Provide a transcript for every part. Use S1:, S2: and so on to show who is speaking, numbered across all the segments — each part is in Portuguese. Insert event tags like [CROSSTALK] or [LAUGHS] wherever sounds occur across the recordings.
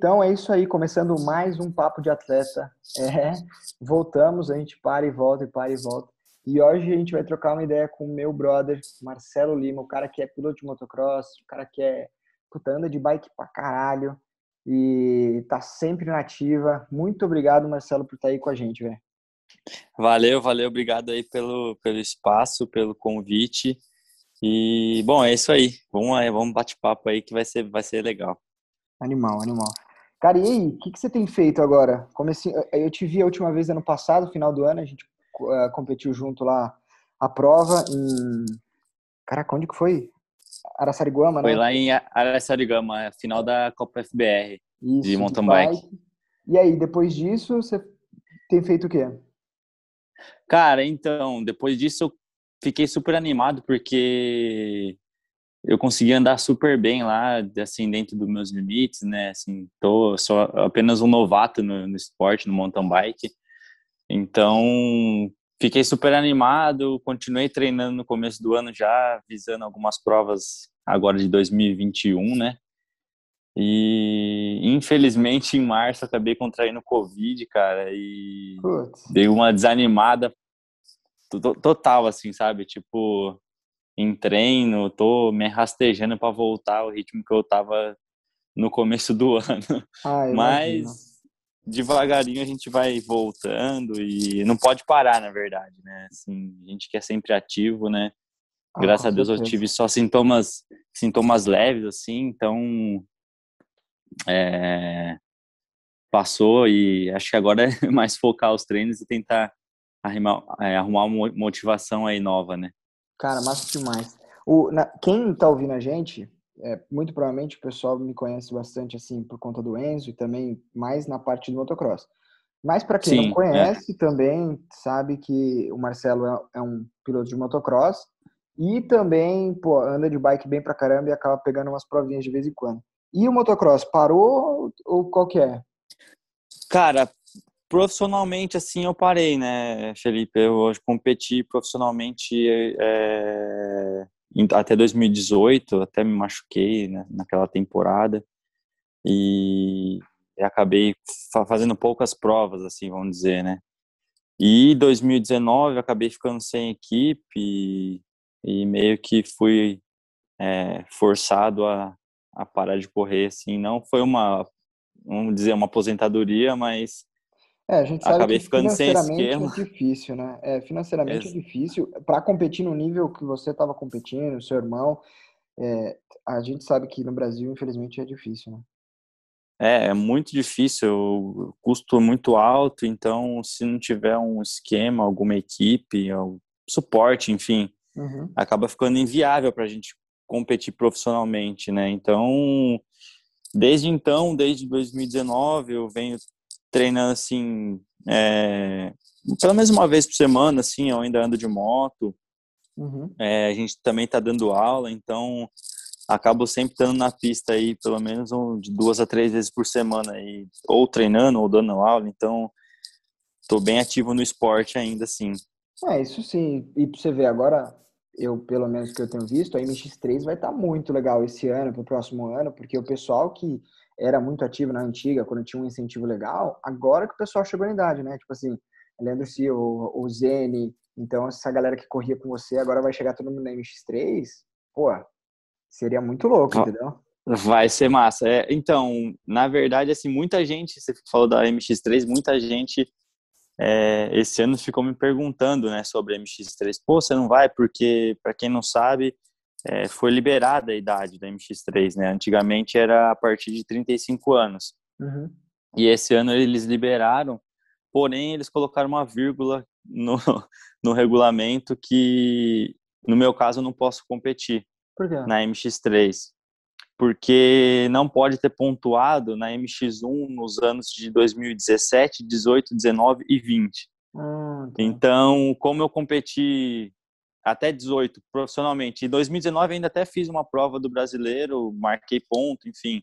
S1: Então é isso aí, começando mais um Papo de Atleta. É, voltamos, a gente para e volta, e para e volta. E hoje a gente vai trocar uma ideia com o meu brother, Marcelo Lima, o cara que é piloto de motocross, o cara que é puta, anda de bike pra caralho e tá sempre na ativa. Muito obrigado, Marcelo, por estar tá aí com a gente, velho.
S2: Valeu, valeu, obrigado aí pelo, pelo espaço, pelo convite. E, bom, é isso aí. Vamos aí, vamos bate-papo aí que vai ser, vai ser legal.
S1: Animal, animal. Cara, e aí, o que, que você tem feito agora? Comecei, eu te vi a última vez ano passado, final do ano, a gente uh, competiu junto lá a prova em. Caraca, onde que foi? Araçariguama,
S2: né? Foi lá em Araçariguama, final da Copa FBR Isso, de mountain bike. bike.
S1: E aí, depois disso, você tem feito o quê?
S2: Cara, então, depois disso eu fiquei super animado porque eu consegui andar super bem lá, assim, dentro dos meus limites, né? Assim, tô só apenas um novato no, no esporte, no mountain bike. Então, fiquei super animado, continuei treinando no começo do ano já, visando algumas provas agora de 2021, né? E infelizmente em março acabei contraindo Covid, cara, e Putz. dei uma desanimada total, assim, sabe? Tipo, em treino, tô me rastejando para voltar ao ritmo que eu tava no começo do [LAUGHS] ano. Ah, Mas devagarinho a gente vai voltando e não pode parar, na verdade, né? Assim, a gente quer sempre ativo, né? Ah, Graças a Deus certeza. eu tive só sintomas sintomas leves assim, então é, passou e acho que agora é [LAUGHS] mais focar os treinos e tentar arrumar, é, arrumar uma motivação aí nova, né?
S1: Cara, massa demais. O, na, quem tá ouvindo a gente, é, muito provavelmente o pessoal me conhece bastante assim por conta do Enzo e também mais na parte do motocross. Mas para quem Sim, não é. conhece, é. também sabe que o Marcelo é, é, um piloto de motocross e também pô, anda de bike bem pra caramba e acaba pegando umas provinhas de vez em quando. E o motocross parou ou qual que é?
S2: Cara, Profissionalmente, assim, eu parei, né, Felipe? Eu competi profissionalmente é, até 2018, até me machuquei né, naquela temporada e acabei fazendo poucas provas, assim, vamos dizer, né? E 2019 acabei ficando sem equipe e, e meio que fui é, forçado a, a parar de correr, assim. Não foi uma, vamos dizer, uma aposentadoria, mas
S1: é, a gente sabe Acabei que ficando financeiramente sem é difícil, né? É, financeiramente é difícil. Para competir no nível que você estava competindo, seu irmão, é, a gente sabe que no Brasil, infelizmente, é difícil, né?
S2: É, é muito difícil, o custo é muito alto, então se não tiver um esquema, alguma equipe, suporte, enfim, uhum. acaba ficando inviável para a gente competir profissionalmente, né? Então, desde então, desde 2019, eu venho treinando assim, é, pelo menos uma vez por semana, assim, eu ainda ando de moto. Uhum. É, a gente também está dando aula, então acabo sempre estando na pista aí, pelo menos um, de duas a três vezes por semana, aí, ou treinando ou dando aula, então estou bem ativo no esporte ainda, assim.
S1: É, isso sim. E para você ver agora, eu, pelo menos que eu tenho visto, a MX3 vai estar tá muito legal esse ano, para o próximo ano, porque o pessoal que era muito ativo na antiga, quando tinha um incentivo legal, agora que o pessoal chegou na idade, né? Tipo assim, Leandro Sil, o, o Zene, então essa galera que corria com você agora vai chegar todo mundo na MX3, pô, seria muito louco, entendeu?
S2: Vai ser massa. É, então, na verdade, assim, muita gente, você falou da MX3, muita gente é, esse ano ficou me perguntando, né, sobre a MX3. Pô, você não vai? Porque, para quem não sabe, é, foi liberada a idade da MX3, né? Antigamente era a partir de 35 anos. Uhum. E esse ano eles liberaram, porém eles colocaram uma vírgula no, [LAUGHS] no regulamento que, no meu caso, eu não posso competir na MX3. Porque não pode ter pontuado na MX1 nos anos de 2017, 18, 19 e 20. Ah, tá. Então, como eu competi até 18 profissionalmente. Em 2019 ainda até fiz uma prova do brasileiro, marquei ponto, enfim.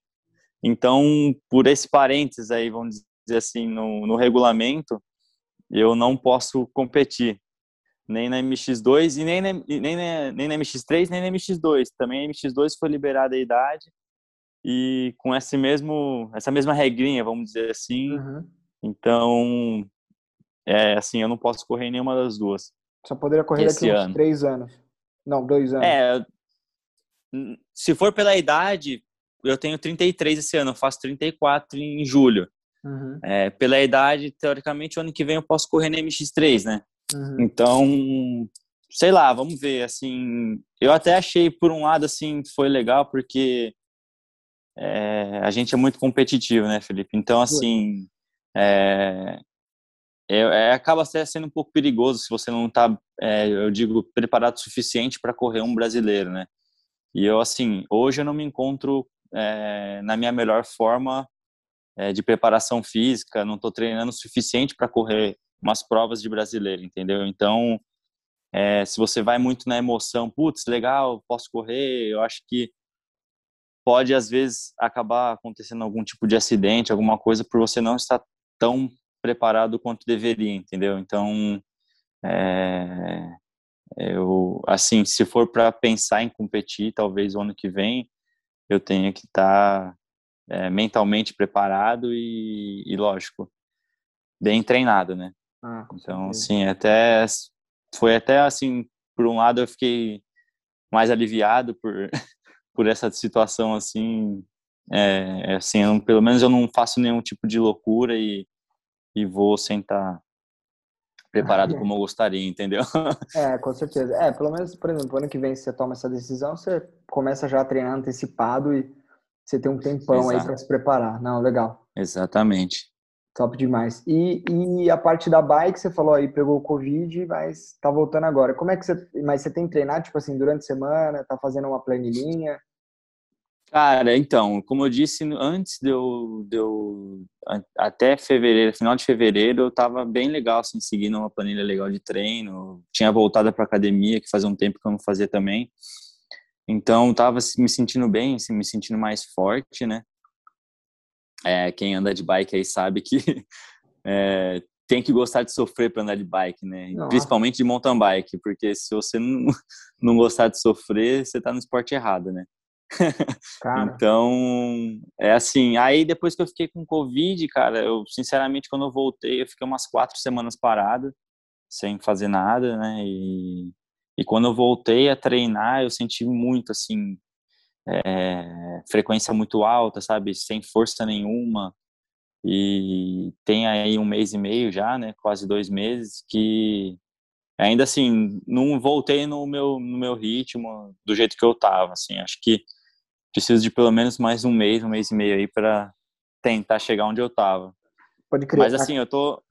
S2: Então, por esse parênteses aí, vamos dizer assim, no, no regulamento, eu não posso competir nem na MX2 e nem na, nem, na, nem na MX3, nem na MX2. Também a MX2 foi liberada a idade e com esse mesmo, essa mesma regrinha, vamos dizer assim. Uhum. Então, é assim, eu não posso correr nenhuma das duas.
S1: Só poderia correr daqui a uns três anos. Não, dois anos.
S2: É, se for pela idade, eu tenho 33 esse ano, eu faço 34 em julho. Uhum. É, pela idade, teoricamente, o ano que vem eu posso correr na MX3, né? Uhum. Então, sei lá, vamos ver, assim, eu até achei, por um lado, assim, foi legal, porque é, a gente é muito competitivo, né, Felipe? Então, assim, é, é, é, acaba sendo um pouco perigoso se você não está, é, eu digo, preparado o suficiente para correr um brasileiro, né? E eu, assim, hoje eu não me encontro é, na minha melhor forma é, de preparação física, não estou treinando o suficiente para correr umas provas de brasileiro, entendeu? Então, é, se você vai muito na emoção, putz, legal, posso correr, eu acho que pode às vezes acabar acontecendo algum tipo de acidente, alguma coisa por você não estar tão preparado quanto deveria, entendeu? Então, é, eu, assim, se for para pensar em competir, talvez o ano que vem eu tenha que estar tá, é, mentalmente preparado e, e, lógico, bem treinado, né? Ah, então, assim, até foi até assim, por um lado eu fiquei mais aliviado por [LAUGHS] por essa situação assim, é, assim, eu, pelo menos eu não faço nenhum tipo de loucura e e vou sentar preparado como eu gostaria, entendeu? [LAUGHS]
S1: É, com certeza. É, pelo menos, por exemplo, ano que vem você toma essa decisão, você começa já a treinar antecipado e você tem um tempão Exato. aí para se preparar. Não, legal.
S2: Exatamente.
S1: Top demais. E, e a parte da bike, você falou aí, pegou o Covid, mas tá voltando agora. Como é que você. Mas você tem treinado, tipo assim, durante a semana, tá fazendo uma planilhinha?
S2: Cara, então, como eu disse, antes de eu, até fevereiro, final de fevereiro, eu tava bem legal, assim, seguindo uma planilha legal de treino. Tinha voltado para academia, que fazia um tempo que eu não fazia também. Então, tava me sentindo bem, assim, me sentindo mais forte, né? É, quem anda de bike aí sabe que [LAUGHS] é, tem que gostar de sofrer para andar de bike, né? Principalmente de mountain bike, porque se você não, [LAUGHS] não gostar de sofrer, você tá no esporte errado, né? Então, é assim. Aí depois que eu fiquei com Covid, cara, eu sinceramente, quando eu voltei, eu fiquei umas quatro semanas parado, sem fazer nada, né? E, e quando eu voltei a treinar, eu senti muito, assim, é, frequência muito alta, sabe? Sem força nenhuma. E tem aí um mês e meio já, né? Quase dois meses, que ainda assim, não voltei no meu, no meu ritmo do jeito que eu tava, assim. Acho que preciso de pelo menos mais um mês, um mês e meio aí para tentar chegar onde eu tava.
S1: Pode crer.
S2: Mas assim, eu tô.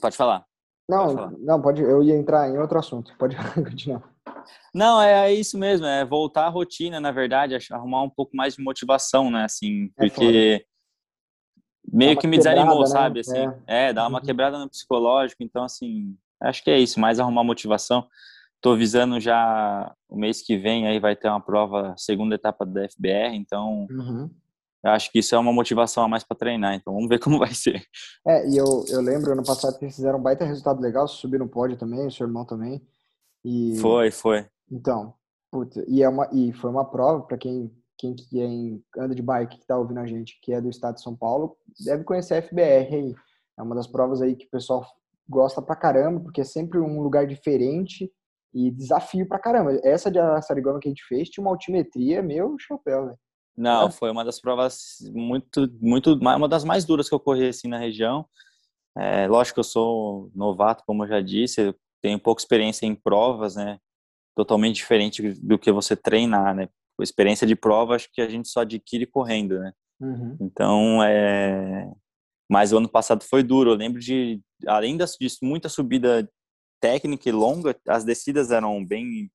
S2: Pode falar.
S1: Não, pode falar. não, pode. Eu ia entrar em outro assunto. Pode [LAUGHS] continuar.
S2: Não, é, é isso mesmo, é voltar à rotina, na verdade, arrumar um pouco mais de motivação, né, assim, é porque meio que me desanimou, né? sabe, assim, é. é, dá uma uhum. quebrada no psicológico, então, assim, acho que é isso, mais arrumar motivação. Tô visando já o mês que vem aí vai ter uma prova, segunda etapa da FBR, então uhum. acho que isso é uma motivação a mais para treinar, então vamos ver [LAUGHS] como vai ser.
S1: É, e eu, eu lembro ano passado que vocês fizeram um baita resultado legal, subiram no pódio também, o seu irmão também. E...
S2: Foi, foi.
S1: Então, puta, e, é uma, e foi uma prova para quem quem que é em, anda de bike que tá ouvindo a gente, que é do estado de São Paulo, deve conhecer a FBR aí. É uma das provas aí que o pessoal gosta pra caramba, porque é sempre um lugar diferente e desafio pra caramba. Essa de Araçariguama que a gente fez tinha uma altimetria, meu chapéu, velho.
S2: Não, é. foi uma das provas muito, muito, uma das mais duras que eu corri assim na região. É, lógico que eu sou novato, como eu já disse, tenho pouca experiência em provas, né? Totalmente diferente do que você treinar, né? A experiência de prova acho que a gente só adquire correndo, né? Uhum. Então, é... Mas o ano passado foi duro. Eu lembro de, além disso, muita subida técnica e longa, as descidas eram bem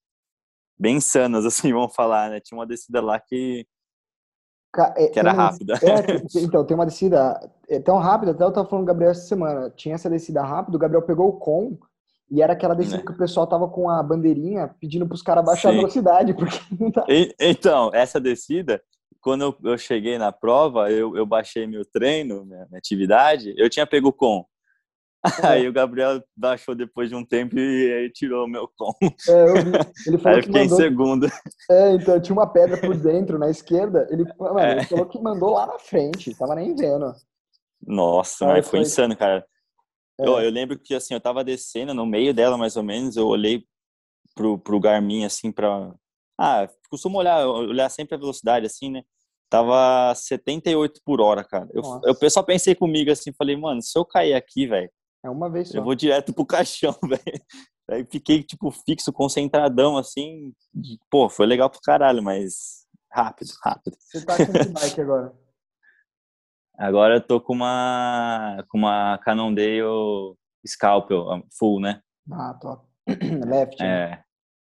S2: bem sanas, [LAUGHS] assim, vamos falar, né? Tinha uma descida lá que, é, que era rápida.
S1: É, [LAUGHS] então, tem uma descida é tão rápida, até eu tava falando com o Gabriel essa semana, tinha essa descida rápida, o Gabriel pegou o com e era aquela descida é. que o pessoal tava com a bandeirinha pedindo pros caras baixar Sim. a velocidade, [LAUGHS] porque não tá...
S2: E, então, essa descida, quando eu, eu cheguei na prova, eu, eu baixei meu treino, minha, minha atividade, eu tinha pego o com. [LAUGHS] Aí o Gabriel baixou depois de um tempo e aí tirou o meu com.
S1: É, eu vi. Ele [LAUGHS] falou
S2: aí eu fiquei
S1: mandou...
S2: em segundo.
S1: É, então tinha uma pedra por dentro, na esquerda. Ele, [LAUGHS] mano, é. ele falou que mandou lá na frente, tava nem vendo.
S2: Nossa, mas foi, foi insano, cara. É. Eu, eu lembro que assim, eu tava descendo no meio dela, mais ou menos, eu olhei pro, pro Garmin, assim, pra. Ah, costumo olhar, olhar sempre a velocidade, assim, né? Tava 78 por hora, cara. Eu, eu só pensei comigo assim, falei, mano, se eu cair aqui, velho.
S1: É uma vez só.
S2: Eu vou direto pro caixão, [LAUGHS] velho. Aí fiquei, tipo, fixo, concentradão, assim. Pô, foi legal pro caralho, mas rápido, rápido.
S1: Você tá com que [LAUGHS] bike agora?
S2: Agora eu tô com uma, com uma Cannondale Scalpel, full, né?
S1: Ah, top. [CLEARS THROAT] left, né?
S2: É,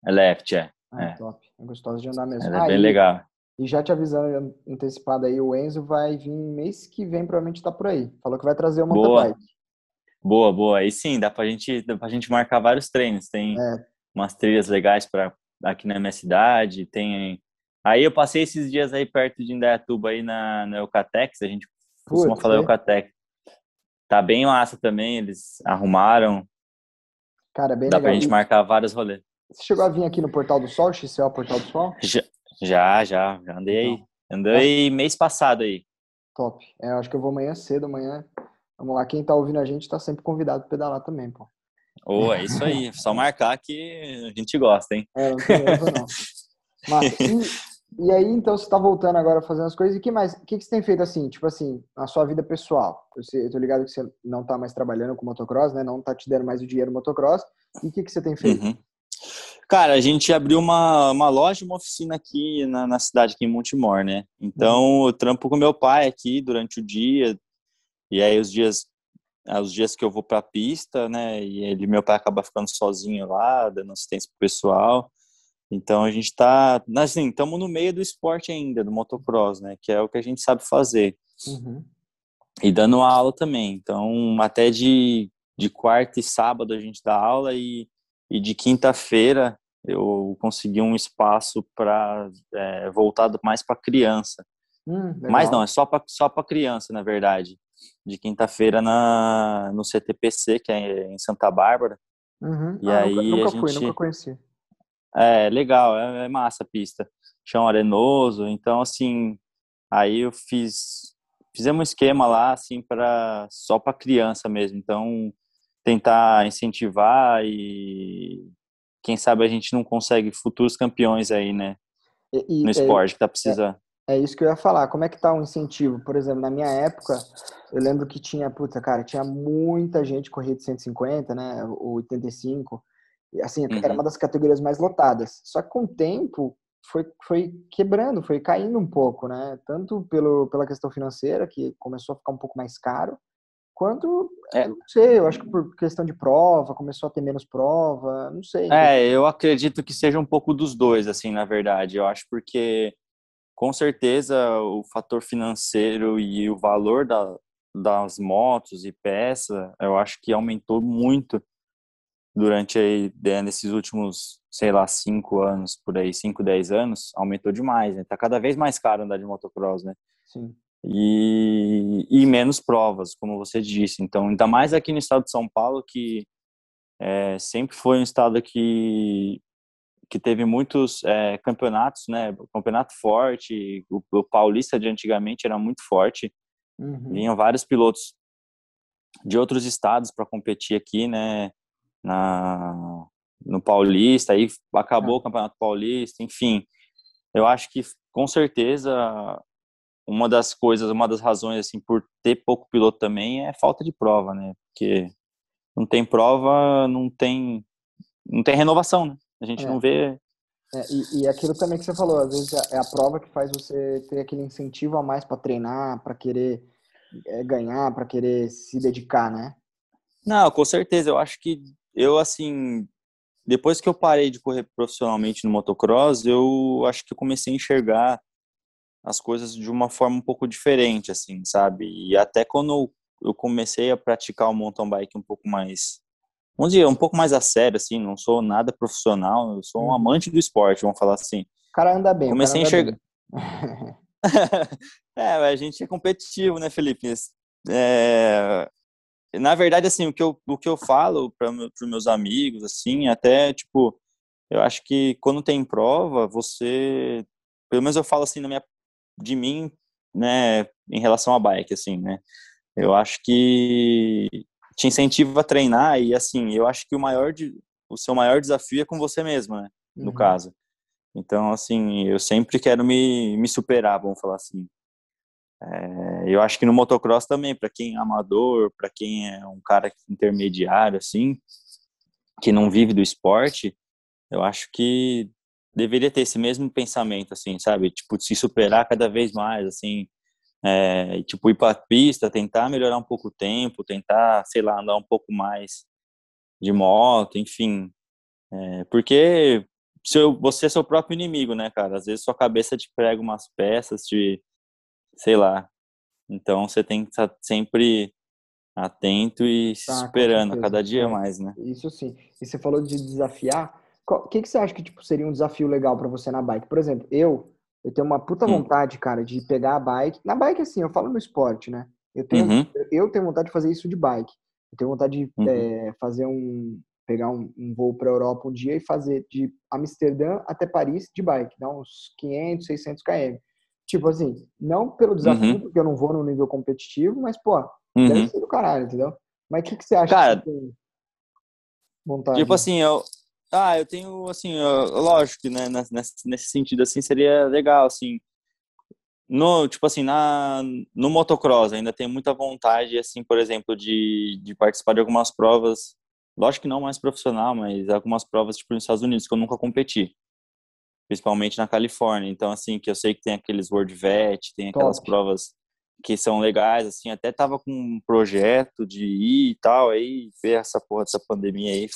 S2: é left, é.
S1: Ah,
S2: é.
S1: top. É gostoso de andar mesmo.
S2: Ela é bem legal.
S1: E já te avisando antecipado aí, o Enzo vai vir mês que vem, provavelmente tá por aí. Falou que vai trazer uma
S2: bike. Boa, boa. Aí sim, dá pra gente, dá pra gente marcar vários treinos. Tem é. umas trilhas legais para aqui na minha cidade, tem Aí eu passei esses dias aí perto de Indaiatuba aí na, na Eucatex, a gente costuma falar é. Eucatex. Tá bem massa também, eles arrumaram.
S1: Cara, bem
S2: Dá
S1: legal.
S2: pra gente marcar vários rolês.
S1: Você chegou a vir aqui no Portal do Sol, XCO Portal do Sol?
S2: Já, já, já, já andei aí. Andei é. mês passado aí.
S1: Top. É, acho que eu vou amanhã cedo, amanhã. Vamos lá, quem tá ouvindo a gente tá sempre convidado para pedalar também, pô.
S2: Oh, é isso aí, [LAUGHS] só marcar que a gente gosta, hein?
S1: É, não tem erro, não. Mas, e, e, aí, então, você tá voltando agora fazendo as coisas, e que mais? O que, que você tem feito assim, tipo assim, na sua vida pessoal? Eu, sei, eu tô ligado que você não tá mais trabalhando com motocross, né? Não tá te dando mais o dinheiro motocross. E o que, que você tem feito?
S2: Uhum. Cara, a gente abriu uma, uma loja, uma oficina aqui na, na cidade, aqui em Montemor, né? Então, uhum. eu trampo com meu pai aqui durante o dia, e aí os dias os dias que eu vou para a pista, né? E ele, meu pai acaba ficando sozinho lá, dando assistência pro pessoal. Então a gente tá, assim, estamos no meio do esporte ainda, do motocross, né? Que é o que a gente sabe fazer.
S1: Uhum.
S2: E dando aula também. Então, até de, de quarta e sábado a gente dá aula e e de quinta-feira eu consegui um espaço para é, voltado mais para criança.
S1: Hum,
S2: Mas não, é só para só para criança, na verdade. De quinta-feira na no CTPC, que é em Santa Bárbara.
S1: Uhum. E ah, aí nunca, nunca a fui, gente... nunca conheci.
S2: É legal, é, é massa a pista. Chão arenoso, então assim, aí eu fiz fizemos um esquema lá assim para só para criança mesmo. Então tentar incentivar e quem sabe a gente não consegue futuros campeões aí, né? E, no é esporte é, que tá precisando.
S1: É, isso que eu ia falar. Como é que tá o incentivo? Por exemplo, na minha época, eu lembro que tinha, puta, cara, tinha muita gente corrida de 150, né? O 85. Assim, uhum. era uma das categorias mais lotadas. Só que com o tempo foi, foi quebrando, foi caindo um pouco, né? Tanto pelo, pela questão financeira, que começou a ficar um pouco mais caro, quanto, é, não sei, eu acho que por questão de prova, começou a ter menos prova, não sei.
S2: É, eu acredito que seja um pouco dos dois, assim, na verdade. Eu acho porque, com certeza, o fator financeiro e o valor da, das motos e peça, eu acho que aumentou muito durante aí, né, nesses últimos, sei lá, cinco anos, por aí, cinco, dez anos, aumentou demais, né? Tá cada vez mais caro andar de motocross, né?
S1: Sim
S2: e, e menos provas, como você disse. Então, ainda mais aqui no estado de São Paulo, que é, sempre foi um estado que que teve muitos é, campeonatos, né? Campeonato forte, o, o, paulista de antigamente era muito forte.
S1: Uhum.
S2: Vinham vários pilotos de outros estados para competir aqui, né? Na, no Paulista, aí acabou o Campeonato Paulista, enfim. Eu acho que com certeza uma das coisas, uma das razões assim por ter pouco piloto também é falta de prova, né? Porque não tem prova, não tem não tem renovação, né? A gente é. não vê
S1: é, e, e, aquilo também que você falou, às vezes é a prova que faz você ter aquele incentivo a mais para treinar, para querer é, ganhar, para querer se dedicar, né?
S2: Não, com certeza. Eu acho que eu assim, depois que eu parei de correr profissionalmente no motocross, eu acho que eu comecei a enxergar as coisas de uma forma um pouco diferente, assim, sabe? E até quando eu comecei a praticar o mountain bike um pouco mais, vamos dizer, um pouco mais a sério, assim, não sou nada profissional, eu sou um uhum. amante do esporte, vamos falar assim.
S1: O cara anda bem.
S2: Comecei
S1: a
S2: enxergar. [LAUGHS] é, a gente é competitivo, né, Felipe? É... na verdade, assim, o que eu, o que eu falo para os meus amigos, assim, até, tipo, eu acho que quando tem prova, você, pelo menos eu falo assim na minha, de mim, né, em relação à bike, assim, né, eu acho que te incentiva a treinar e, assim, eu acho que o maior, de, o seu maior desafio é com você mesmo, né, no uhum. caso. Então, assim, eu sempre quero me, me superar, vamos falar assim. É, eu acho que no motocross também, para quem é amador, para quem é um cara intermediário, assim, que não vive do esporte, eu acho que deveria ter esse mesmo pensamento, assim, sabe? Tipo, se superar cada vez mais, assim, é, tipo, ir para a pista, tentar melhorar um pouco o tempo, tentar, sei lá, andar um pouco mais de moto, enfim. É, porque seu, você é seu próprio inimigo, né, cara? Às vezes sua cabeça te prega umas peças, te sei lá. Então você tem que estar sempre atento e tá, superando a cada dia é, mais, né?
S1: Isso sim. E você falou de desafiar. O que, que você acha que tipo, seria um desafio legal para você na bike? Por exemplo, eu eu tenho uma puta vontade, cara, de pegar a bike. Na bike, assim, eu falo no esporte, né? Eu tenho, uhum. eu tenho vontade de fazer isso de bike. Eu tenho vontade de uhum. é, fazer um. pegar um, um voo para Europa um dia e fazer de Amsterdã até Paris de bike. Dá uns 500, 600 km. Tipo assim, não pelo desafio, uhum. porque eu não vou no nível competitivo, mas, pô, uhum. deve ser do caralho, entendeu? Mas o que, que você acha
S2: Cara,
S1: que tem vontade?
S2: Tipo assim, eu. Ah, eu tenho, assim, lógico né, nesse, nesse sentido, assim, seria legal, assim, no, tipo assim, na, no motocross ainda tenho muita vontade, assim, por exemplo, de, de participar de algumas provas, lógico que não mais profissional, mas algumas provas, tipo, nos Estados Unidos, que eu nunca competi principalmente na Califórnia. Então, assim, que eu sei que tem aqueles World Vet, tem aquelas Top. provas que são legais, assim, até tava com um projeto de ir e tal, aí ver essa porra dessa pandemia aí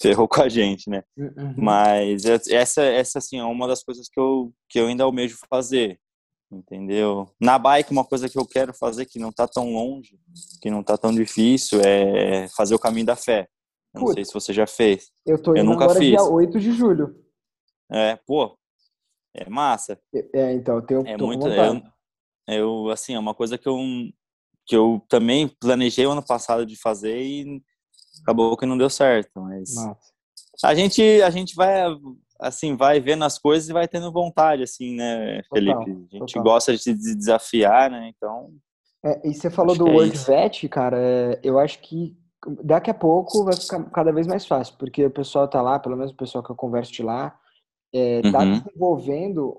S2: ferrou com a gente, né? Uhum. Mas essa, essa, assim, é uma das coisas que eu, que eu ainda almejo fazer, entendeu? Na bike, uma coisa que eu quero fazer que não tá tão longe, que não tá tão difícil, é fazer o caminho da fé. Eu não sei se você já fez.
S1: Eu tô indo eu nunca agora fiz. dia 8 de julho.
S2: É, pô, é massa.
S1: É, então, eu tenho
S2: é muito, eu, eu, assim, é uma coisa que eu, que eu também planejei o ano passado de fazer e acabou que não deu certo, mas massa. a gente, a gente vai, assim, vai vendo as coisas e vai tendo vontade, assim, né, Felipe? Total, a gente total. gosta de se desafiar, né, então...
S1: É, e você falou do é World é Vet, cara, é, eu acho que daqui a pouco vai ficar cada vez mais fácil, porque o pessoal tá lá, pelo menos o pessoal que eu converso de lá, é, tá uhum. desenvolvendo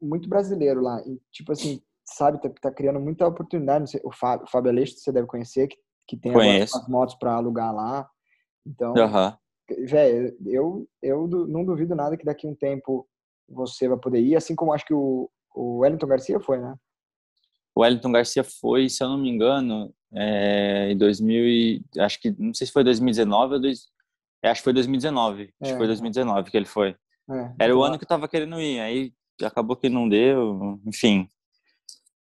S1: muito brasileiro lá. E, tipo assim, sabe, tá, tá criando muita oportunidade. Sei, o Fábio, o Fábio Aleixo, você deve conhecer, que, que tem as motos para alugar lá. Então, uhum. velho, eu, eu não duvido nada que daqui a um tempo você vai poder ir, assim como acho que o, o Wellington Garcia foi, né?
S2: O Wellington Garcia foi, se eu não me engano, é, em 2000 e, acho que não sei se foi 2019 ou dois, é, acho que foi 2019, acho que foi 2019 que ele foi. É, Era o ano que eu tava querendo ir, aí acabou que não deu, enfim.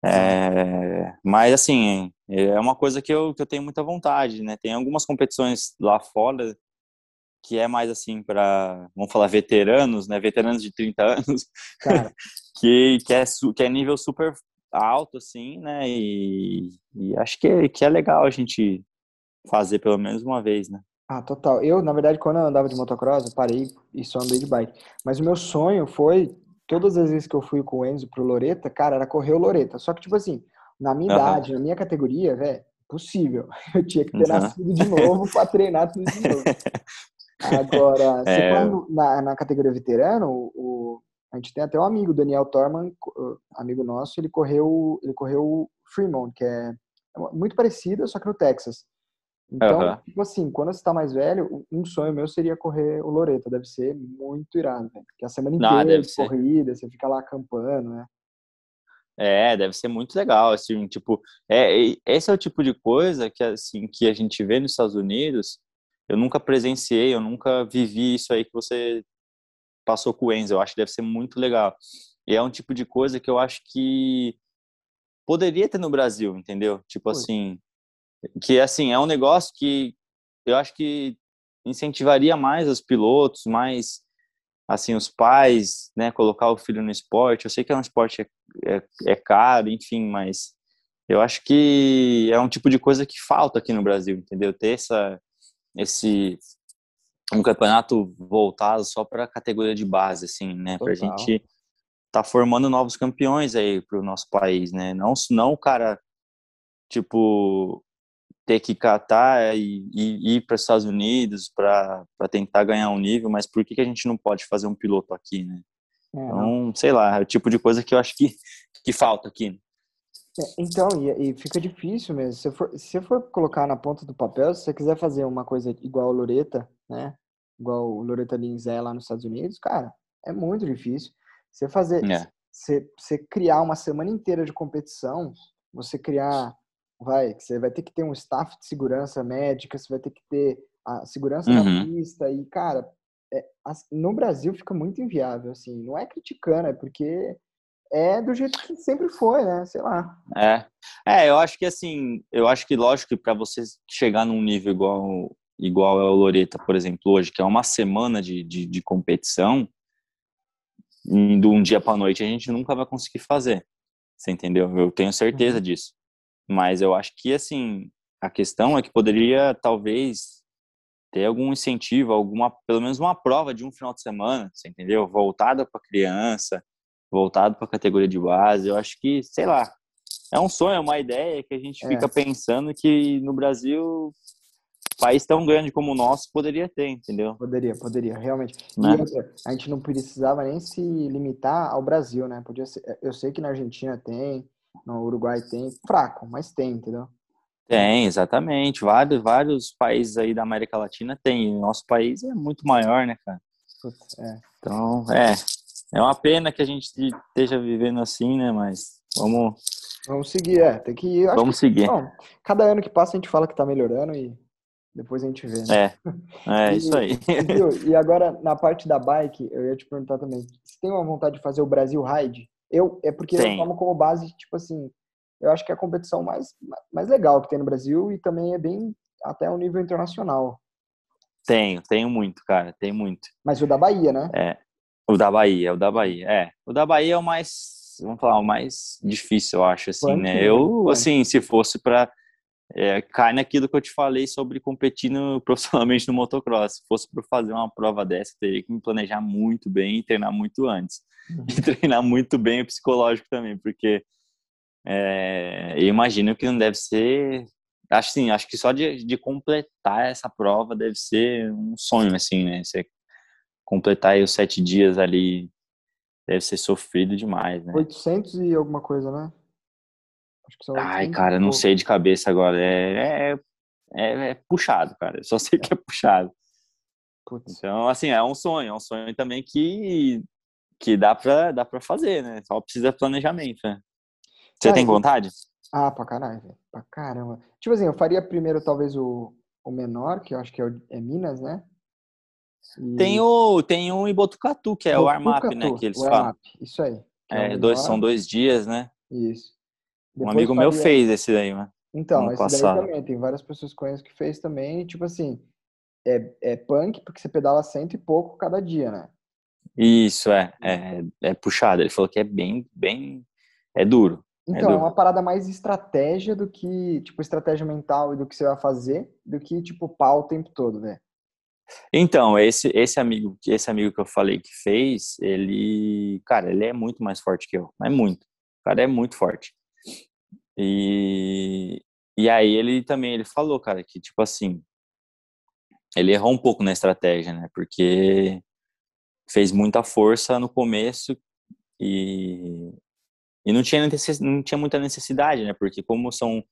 S2: É, mas assim, é uma coisa que eu, que eu tenho muita vontade, né? Tem algumas competições lá fora que é mais assim para, vamos falar, veteranos, né? Veteranos de 30 [LAUGHS] anos, que, que, é, que é nível super alto, assim, né? E, e acho que, é, que é legal a gente fazer pelo menos uma vez, né?
S1: Ah, total. Eu, na verdade, quando eu andava de motocross, eu parei e só andei de bike. Mas o meu sonho foi, todas as vezes que eu fui com o Enzo pro Loreta, cara, era correr o Loreta. Só que, tipo assim, na minha uhum. idade, na minha categoria, velho, possível. [LAUGHS] Eu tinha que ter uhum. nascido de novo para treinar tudo de novo. [LAUGHS] Agora, é... na, na categoria veterano, o, a gente tem até um amigo, Daniel Torman, amigo nosso, ele correu, ele correu o Fremont, que é muito parecido, só que no Texas. Então, uhum. tipo assim, quando você tá mais velho, um sonho meu seria correr o Loreto. Deve ser muito irado, né? Porque a semana inteira de corrida, você fica lá acampando, né?
S2: É, deve ser muito legal, assim, tipo, é, esse é o tipo de coisa que, assim, que a gente vê nos Estados Unidos, eu nunca presenciei, eu nunca vivi isso aí que você passou com o Enzo, eu acho que deve ser muito legal. E é um tipo de coisa que eu acho que poderia ter no Brasil, entendeu? Tipo assim, que assim é um negócio que eu acho que incentivaria mais os pilotos, mais assim os pais, né, colocar o filho no esporte. Eu sei que é um esporte é, é, é caro, enfim, mas eu acho que é um tipo de coisa que falta aqui no Brasil, entendeu? Ter essa, esse um campeonato voltado só para a categoria de base, assim, né? Para a gente tá formando novos campeões aí para o nosso país, né? Não, não o cara tipo ter que catar e, e ir para os Estados Unidos para tentar ganhar um nível, mas por que, que a gente não pode fazer um piloto aqui, né? É, então, sei lá, é o tipo de coisa que eu acho que, que falta aqui.
S1: É, então, e, e, fica difícil mesmo. Se for, se for colocar na ponta do papel, se você quiser fazer uma coisa igual o Loreta, né? Igual o Loreta Linzé lá nos Estados Unidos, cara, é muito difícil. Você fazer, é. você, você criar uma semana inteira de competição, você criar, vai, você vai ter que ter um staff de segurança médica, você vai ter que ter a segurança uhum. da pista e, cara, é, no Brasil fica muito inviável, assim. Não é criticando, é porque é do jeito que sempre foi, né? Sei lá.
S2: É, é eu acho que assim, eu acho que lógico que para você chegar num nível igual igual é o Loreta, por exemplo, hoje, que é uma semana de, de, de competição, de um dia para noite a gente nunca vai conseguir fazer. Você entendeu? Eu tenho certeza uhum. disso. Mas eu acho que assim, a questão é que poderia talvez ter algum incentivo, alguma, pelo menos uma prova de um final de semana, você entendeu? Voltada para criança, voltado para a categoria de base. Eu acho que, sei lá, é um sonho, é uma ideia que a gente é. fica pensando que no Brasil, país tão grande como o nosso poderia ter, entendeu?
S1: Poderia, poderia, realmente. Né? A gente não precisava nem se limitar ao Brasil, né? Podia ser, eu sei que na Argentina tem, no Uruguai tem, fraco, mas tem, entendeu?
S2: Tem, exatamente. Vários, vários países aí da América Latina tem. Nosso país é muito maior, né, cara? É. Então, é, é uma pena que a gente esteja vivendo assim, né? Mas vamos.
S1: Vamos seguir, é. Tem que ir.
S2: Vamos que, seguir.
S1: Cada ano que passa a gente fala que tá melhorando e depois a gente vê,
S2: né? É, [LAUGHS] é e, isso aí.
S1: E, e agora, na parte da bike, eu ia te perguntar também: você tem uma vontade de fazer o Brasil Ride? Eu, é porque tem. eu tomo como base, tipo assim, eu acho que é a competição mais, mais legal que tem no Brasil e também é bem até um nível internacional.
S2: Tenho, tenho muito, cara, tem muito.
S1: Mas o da Bahia, né?
S2: É, o da Bahia, o da Bahia, é. O da Bahia é o mais, vamos falar, o mais difícil, eu acho, assim, né? Eu, assim, se fosse para é, cai naquilo que eu te falei sobre competindo [LAUGHS] profissionalmente no motocross. Se fosse para fazer uma prova dessa, teria que me planejar muito bem e treinar muito antes. Uhum. E [LAUGHS] treinar muito bem o psicológico também, porque é, eu imagino que não deve ser. Acho sim, acho que só de, de completar essa prova deve ser um sonho, assim, né? Você completar os sete dias ali deve ser sofrido demais, né?
S1: 800 e alguma coisa, né?
S2: Ai, cara, não sei de cabeça agora. É, é, é, é puxado, cara. Eu só sei que é puxado. Putz. Então, assim, é um sonho. É um sonho também que, que dá, pra, dá pra fazer, né? Só precisa de planejamento, né? Você tem vontade?
S1: Ah, pra caralho, velho. Pra caramba. Tipo assim, eu faria primeiro talvez o, o menor, que eu acho que é, o, é Minas, né?
S2: E... Tem, o, tem um em Botucatu, que é Botucatu, o Armap, né? Que eles falam.
S1: Isso aí.
S2: É, é dois, são dois dias, né?
S1: Isso.
S2: Depois um amigo faria... meu fez esse daí, mano.
S1: Então, esse passado. daí também. Tem várias pessoas que conheço que fez também. tipo assim, é, é punk porque você pedala cento e pouco cada dia, né?
S2: Isso, é, é. É puxado. Ele falou que é bem, bem... É duro.
S1: É então, é, é, uma parada mais estratégia do que, tipo, estratégia mental e do que você vai fazer, do que, tipo, pau o tempo todo, né?
S2: Então, esse, esse amigo esse amigo que eu falei que fez, ele, cara, ele é muito mais forte que eu, é muito. O cara é muito forte. E, e aí ele também, ele falou, cara, que, tipo assim, ele errou um pouco na estratégia, né? Porque fez muita força no começo e e não tinha, não tinha muita necessidade, né? Porque como são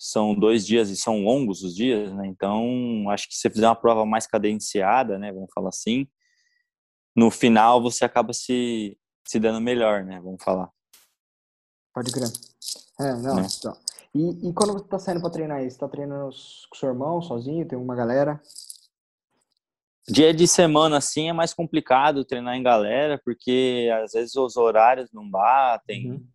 S2: são dois dias e são longos os dias, né? Então, acho que se você fizer uma prova mais cadenciada, né? Vamos falar assim, no final você acaba se, se dando melhor, né? Vamos falar.
S1: Pode crer. É, não, é. Então. E, e quando você tá saindo para treinar isso, tá treinando com seu irmão, sozinho, tem uma galera?
S2: Dia de semana, assim, é mais complicado treinar em galera, porque às vezes os horários não batem. Uhum.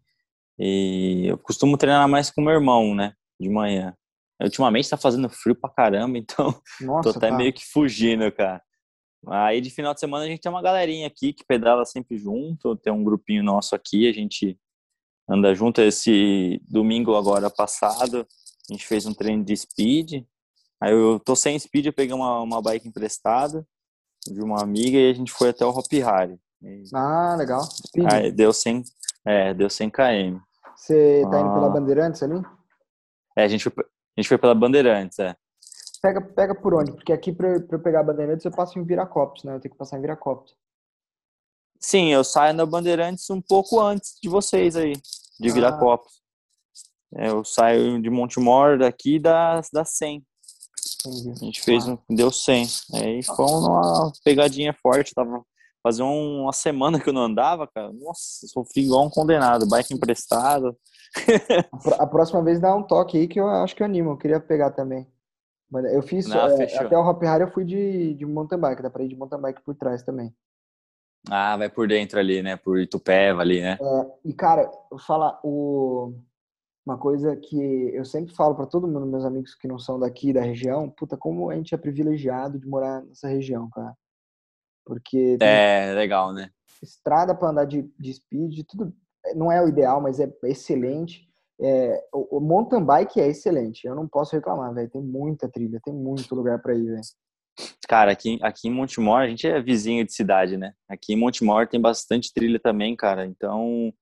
S2: E eu costumo treinar mais com meu irmão, né? De manhã. Ultimamente tá fazendo frio pra caramba, [LAUGHS] então Nossa, tô até tá. meio que fugindo, cara. Aí de final de semana a gente tem uma galerinha aqui que pedala sempre junto, tem um grupinho nosso aqui, a gente anda junto. Esse domingo agora passado, a gente fez um treino de speed. Aí eu tô sem speed, eu peguei uma, uma bike emprestada de uma amiga e a gente foi até o Hop Harry.
S1: Ah, legal.
S2: Speed. Aí deu 100, é, deu 100 km.
S1: Você tá indo pela ah. Bandeirantes ali?
S2: É, a gente foi, a gente foi pela Bandeirantes, é.
S1: Pega, pega por onde? Porque aqui pra, pra eu pegar a Bandeirantes eu passo em Viracopos, né? Eu tenho que passar em Viracopos.
S2: Sim, eu saio na Bandeirantes um pouco antes de vocês aí, de ah. Viracopos. É, eu saio de Montemor daqui das, das 100. Entendi. A gente fez um, deu 100. Aí foi uma pegadinha forte, tava fazia uma semana que eu não andava, cara. Nossa, sofri igual um condenado, bike emprestado. [LAUGHS]
S1: a próxima vez dá um toque aí que eu acho que eu animo, eu queria pegar também. Eu fiz não, é, até o Hop Harry eu fui de, de mountain bike, dá pra ir de mountain bike por trás também.
S2: Ah, vai por dentro ali, né? Por Itupeva ali, né?
S1: É, e cara, eu falar o uma coisa que eu sempre falo para todo mundo, meus amigos que não são daqui da região, puta, como a gente é privilegiado de morar nessa região, cara. Porque
S2: é legal, né?
S1: Estrada para andar de, de speed, tudo não é o ideal, mas é excelente. É, o, o mountain bike é excelente. Eu não posso reclamar, velho. Tem muita trilha, tem muito lugar para ir, velho.
S2: Cara, aqui, aqui em Montemor, a gente é vizinho de cidade, né? Aqui em Montemor tem bastante trilha também, cara. Então,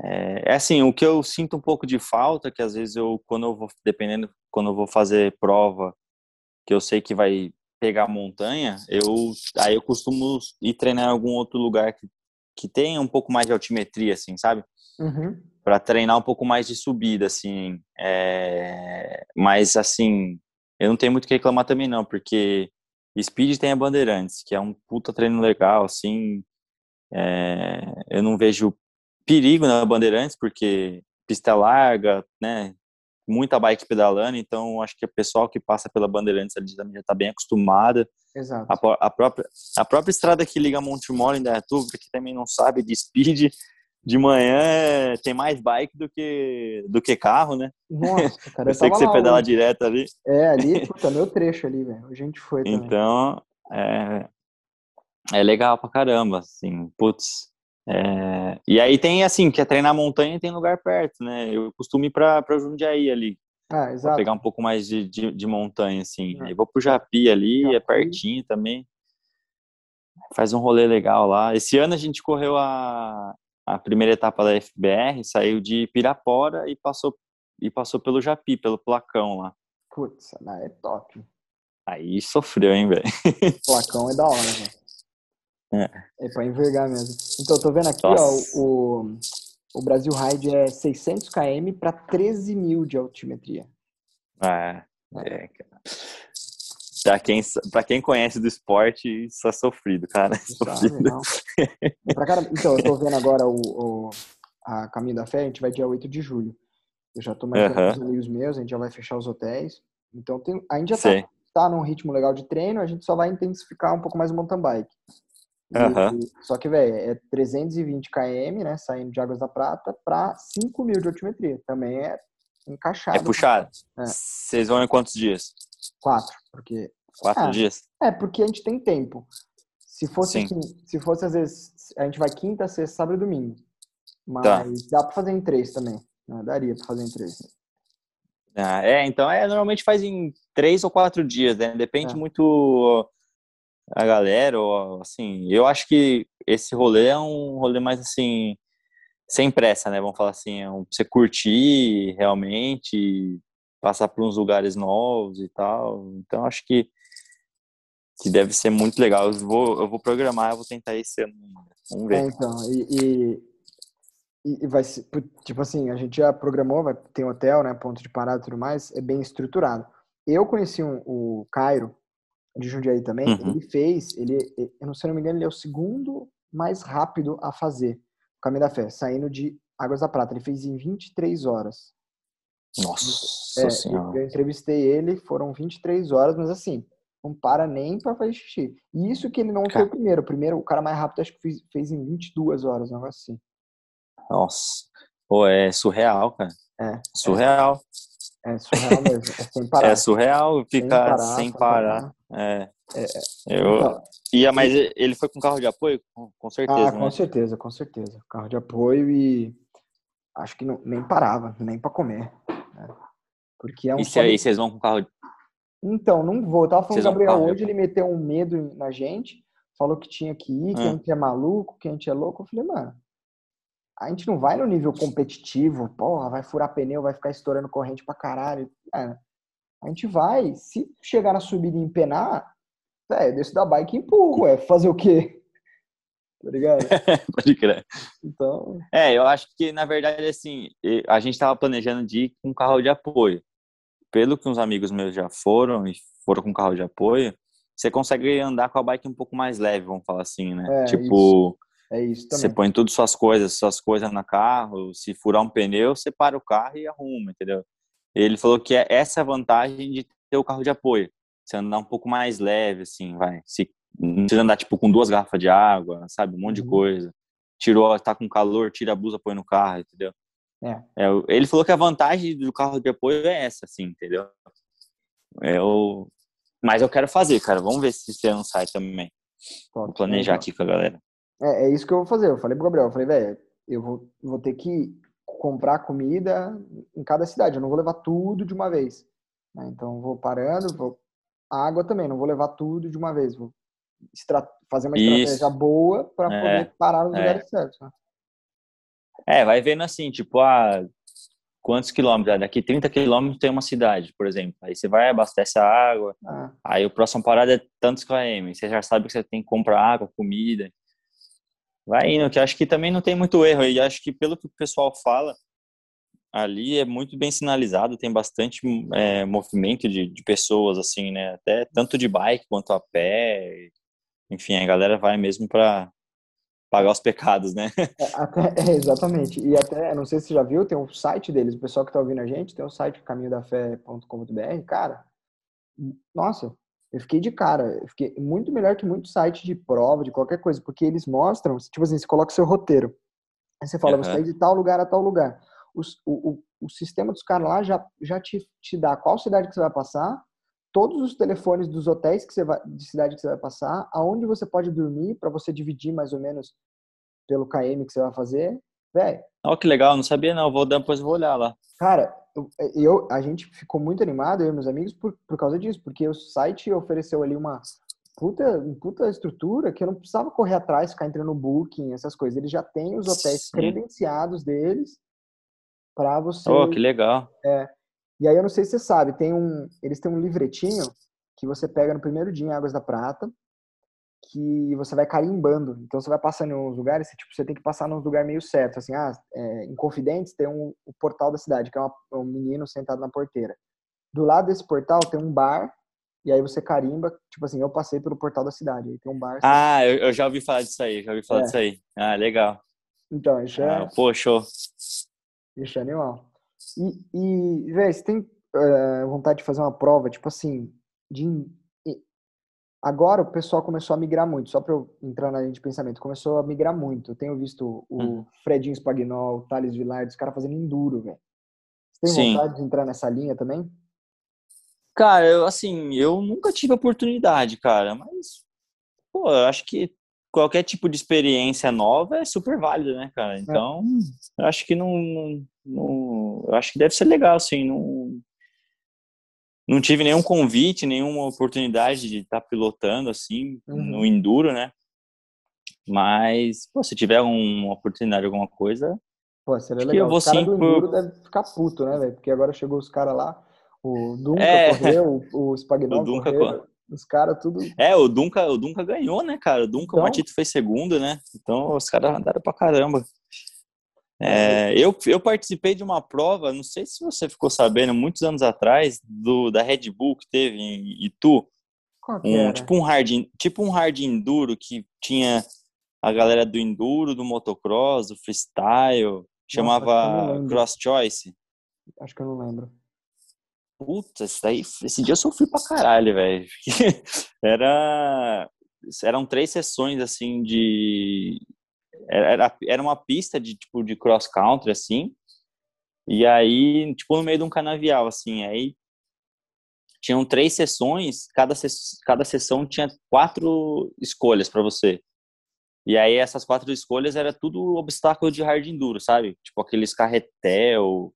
S2: é, é, assim, o que eu sinto um pouco de falta, que às vezes eu, quando eu vou, dependendo, quando eu vou fazer prova, que eu sei que vai pegar montanha, eu, aí eu costumo ir treinar em algum outro lugar que, que tenha um pouco mais de altimetria, assim, sabe?
S1: Uhum.
S2: Para treinar um pouco mais de subida, assim. É, mas, assim, eu não tenho muito o que reclamar também, não, porque Speed tem a Bandeirantes, que é um puta treino legal, assim. É, eu não vejo perigo na Bandeirantes, porque pista larga, né? Muita bike pedalando, então acho que o pessoal que passa pela Bandeirantes ali já está bem acostumada.
S1: Exato.
S2: A, a, própria, a própria estrada que liga Montemor em Dayatuba, que também não sabe de speed, de manhã é, tem mais bike do que, do que carro, né?
S1: Nossa, [LAUGHS] cara.
S2: Eu, sei que você pedala hoje. direto ali.
S1: É, ali, puta, meu trecho ali, velho. A gente foi também.
S2: Então, é, é legal pra caramba, assim, putz. É, e aí tem, assim, quer treinar montanha tem lugar perto, né? Eu costumo ir pra, pra Jundiaí ali.
S1: Ah, exato.
S2: pegar um pouco mais de, de, de montanha, assim. É. Aí vou pro Japi ali, Japi. é pertinho também. Faz um rolê legal lá. Esse ano a gente correu a, a primeira etapa da FBR, saiu de Pirapora e passou, e passou pelo Japi, pelo Placão lá.
S1: Putz, é top.
S2: Aí sofreu, hein, velho? [LAUGHS]
S1: Placão é da hora, velho. É. é pra envergar mesmo. Então, eu tô vendo aqui, Nossa. ó, o, o Brasil Ride é 600 km para 13 mil de altimetria.
S2: É, é, cara. Pra quem, pra quem conhece do esporte, isso é sofrido, cara. [LAUGHS] É sofrido.
S1: não. pra cara, então, eu tô vendo agora o, o, a Caminho da Fé, a gente vai dia 8 de julho. Eu já tô mais uhum. com os amigos meus, a gente já vai fechar os hotéis. Então, tem, a gente já tá, tá num ritmo legal de treino, a gente só vai intensificar um pouco mais o mountain bike.
S2: Uhum.
S1: só que, velho, é 320 km, né, saindo de Águas da Prata para 5 mil de altimetria. Também é encaixado.
S2: É puxado. É. Vocês vão em quantos dias?
S1: Quatro, porque...
S2: Quatro dias?
S1: É, porque a gente tem tempo. Se fosse, assim, se fosse às vezes, a gente vai quinta, sexta, sábado e domingo. Mas tá. dá para fazer em três também. Né? Daria para fazer em três.
S2: Ah, é, então é, normalmente faz em três ou quatro dias, né? Depende é. muito a galera, ou assim, eu acho que esse rolê é um rolê mais assim, sem pressa, né? Vamos falar assim, é você curtir realmente, passar por uns lugares novos e tal. Então acho que que deve ser muito legal. Eu vou, eu vou programar, eu vou tentar esse ano. Vamos ver.
S1: É, então, e, e, e, vai ser, tipo assim, a gente já programou, vai ter hotel, né, ponto de parada e tudo mais, é bem estruturado. Eu conheci um, o Cairo, de Jundiaí também, uhum. ele fez, ele, eu não sei não me engano, ele é o segundo mais rápido a fazer Caminho da Fé, saindo de Águas da Prata. Ele fez em 23 horas.
S2: Nossa é, senhora.
S1: Eu entrevistei ele, foram 23 horas, mas assim, não para nem para fazer xixi. E isso que ele não cara. foi o primeiro. O primeiro, o cara mais rápido, acho que fez, fez em 22 horas, um negócio assim.
S2: Nossa. Pô, é surreal, cara.
S1: É.
S2: Surreal.
S1: É, é surreal mesmo. É sem parar. É
S2: surreal ficar sem parar. Sem parar. parar. É. é, é. Eu, então, mas ele foi com carro de apoio? Com certeza. Ah,
S1: com né? certeza, com certeza. Carro de apoio e. acho que não, nem parava, nem para comer. Né?
S2: Porque é um e se aí vocês vão com carro?
S1: Então, não vou. Eu tava falando com o Gabriel hoje, ele meteu um medo na gente, falou que tinha que ir, que a gente é maluco, que a gente é louco. Eu falei, mano, a gente não vai no nível competitivo, porra, vai furar pneu, vai ficar estourando corrente pra caralho. É, a gente vai, se chegar na subida e empenar, é, desço da bike e empurro, é fazer o quê? [LAUGHS] Tá ligado? [LAUGHS]
S2: Pode crer. Então. É, eu acho que, na verdade, assim, a gente tava planejando de ir com carro de apoio. Pelo que uns amigos meus já foram e foram com carro de apoio, você consegue andar com a bike um pouco mais leve, vamos falar assim, né? É, tipo, isso. É isso também. Você põe tudo suas coisas, suas coisas no carro, se furar um pneu, você para o carro e arruma, entendeu? Ele falou que é essa a vantagem de ter o carro de apoio. Você andar um pouco mais leve, assim, vai. Se, não precisa andar, tipo, com duas garrafas de água, sabe? Um monte uhum. de coisa. Tirou, tá com calor, tira a blusa, põe no carro, entendeu? É. é. ele falou que a vantagem do carro de apoio é essa, assim, entendeu? Eu, mas eu quero fazer, cara. Vamos ver se você não sai também. Vou planejar aqui com a galera.
S1: É, é isso que eu vou fazer. Eu falei pro Gabriel, eu falei, velho, eu vou, vou ter que comprar comida em cada cidade. Eu não vou levar tudo de uma vez. Né? Então, vou parando, vou... água também, não vou levar tudo de uma vez. Vou estra... fazer uma estratégia Isso. boa para é, poder parar nos é. lugares certos. Né?
S2: É, vai vendo assim, tipo, ah, quantos quilômetros? Ah, daqui 30 quilômetros tem uma cidade, por exemplo. Aí você vai, abastece a água. Ah. Aí o próximo parada é tantos km. Você já sabe que você tem que comprar água, comida. Vai indo, que acho que também não tem muito erro. E acho que pelo que o pessoal fala, ali é muito bem sinalizado, tem bastante é, movimento de, de pessoas, assim, né? Até tanto de bike quanto a pé. Enfim, a galera vai mesmo para pagar os pecados, né? [LAUGHS]
S1: É, até, [LAUGHS] é, exatamente. E até, não sei se você já viu, tem um site deles, o pessoal que tá ouvindo a gente, tem um site caminhodafé.com.br, cara, nossa, eu fiquei de cara, eu fiquei muito melhor que muito site de prova, de qualquer coisa, porque eles mostram, tipo assim, você coloca o seu roteiro. Aí você fala, uhum. você vai de tal lugar a tal lugar. o, o, o sistema dos caras lá já, já te, te dá qual cidade que você vai passar, todos os telefones dos hotéis que você vai, de cidade que você vai passar, aonde você pode dormir, para você dividir mais ou menos pelo KM que você vai fazer. Velho.
S2: Olha que legal, não sabia não, vou depois vou olhar lá.
S1: Cara, eu, a gente ficou muito animado, eu e meus amigos, por, por causa disso, porque o site ofereceu ali uma puta, puta estrutura que eu não precisava correr atrás, ficar entrando no Booking, essas coisas. Eles já têm os hotéis Sim. credenciados deles para você.
S2: Oh, que legal.
S1: É. E aí eu não sei se você sabe, tem um, eles têm um livretinho que você pega no primeiro dia em Águas da Prata, que você vai carimbando. Então você vai passando em uns lugares, você, tipo, você tem que passar nos lugares meio certos. Assim, ah, é, em Confidentes tem um, o portal da cidade, que é uma, um menino sentado na porteira. Do lado desse portal tem um bar, e aí você carimba, tipo assim, eu passei pelo portal da cidade. Aí tem um bar.
S2: Ah, eu, eu, já ouvi falar disso aí, já ouvi falar é. disso aí. Ah, legal.
S1: Então, isso é.
S2: Ah, show.
S1: Isso é animal. E, e velho, você tem uh, vontade de fazer uma prova, tipo assim, de Agora o pessoal começou a migrar muito, só para eu entrar na linha de pensamento, começou a migrar muito. Eu tenho visto o hum. Fredinho Spagnol, o Thales Villard, os caras fazendo enduro, velho. Você tem Sim. vontade de entrar nessa linha também?
S2: Cara, eu, assim, eu nunca tive oportunidade, cara, mas, pô, eu acho que qualquer tipo de experiência nova é super válida, né, cara? É. Então, é. eu acho que não, não, não, eu acho que deve ser legal, assim, não, não tive nenhum convite, nenhuma oportunidade de estar tá pilotando assim uhum. no enduro, né? Mas, pô, se tiver uma oportunidade, alguma coisa,
S1: pô, seria legal. Eu vou os caras do enduro por... deve ficar puto, né, velho? Porque agora chegou os caras lá, o Dunca é... correu, o, o Spagnol o Dunca correu, os caras tudo...
S2: É, o Dunca, o Dunca ganhou, né, cara? O Dunca, então... o Matito foi segundo, né? Então os caras andaram pra caramba. É, eu, eu participei de uma prova, não sei se você ficou sabendo, muitos anos atrás, do, da Red Bull que teve em Itu. Um, tipo, um hard, tipo um hard enduro que tinha a galera do enduro, do motocross, do freestyle, chamava Nossa, Cross Choice.
S1: Acho que eu não lembro.
S2: Puta, esse, daí, esse dia eu sofri pra caralho, velho. [LAUGHS] Era, eram três sessões, assim, de, era, era uma pista de tipo de cross country assim. E aí, tipo no meio de um canavial assim, aí tinham três sessões, cada, ses cada sessão tinha quatro escolhas para você. E aí essas quatro escolhas era tudo obstáculo de hard enduro, sabe? Tipo aqueles carretel,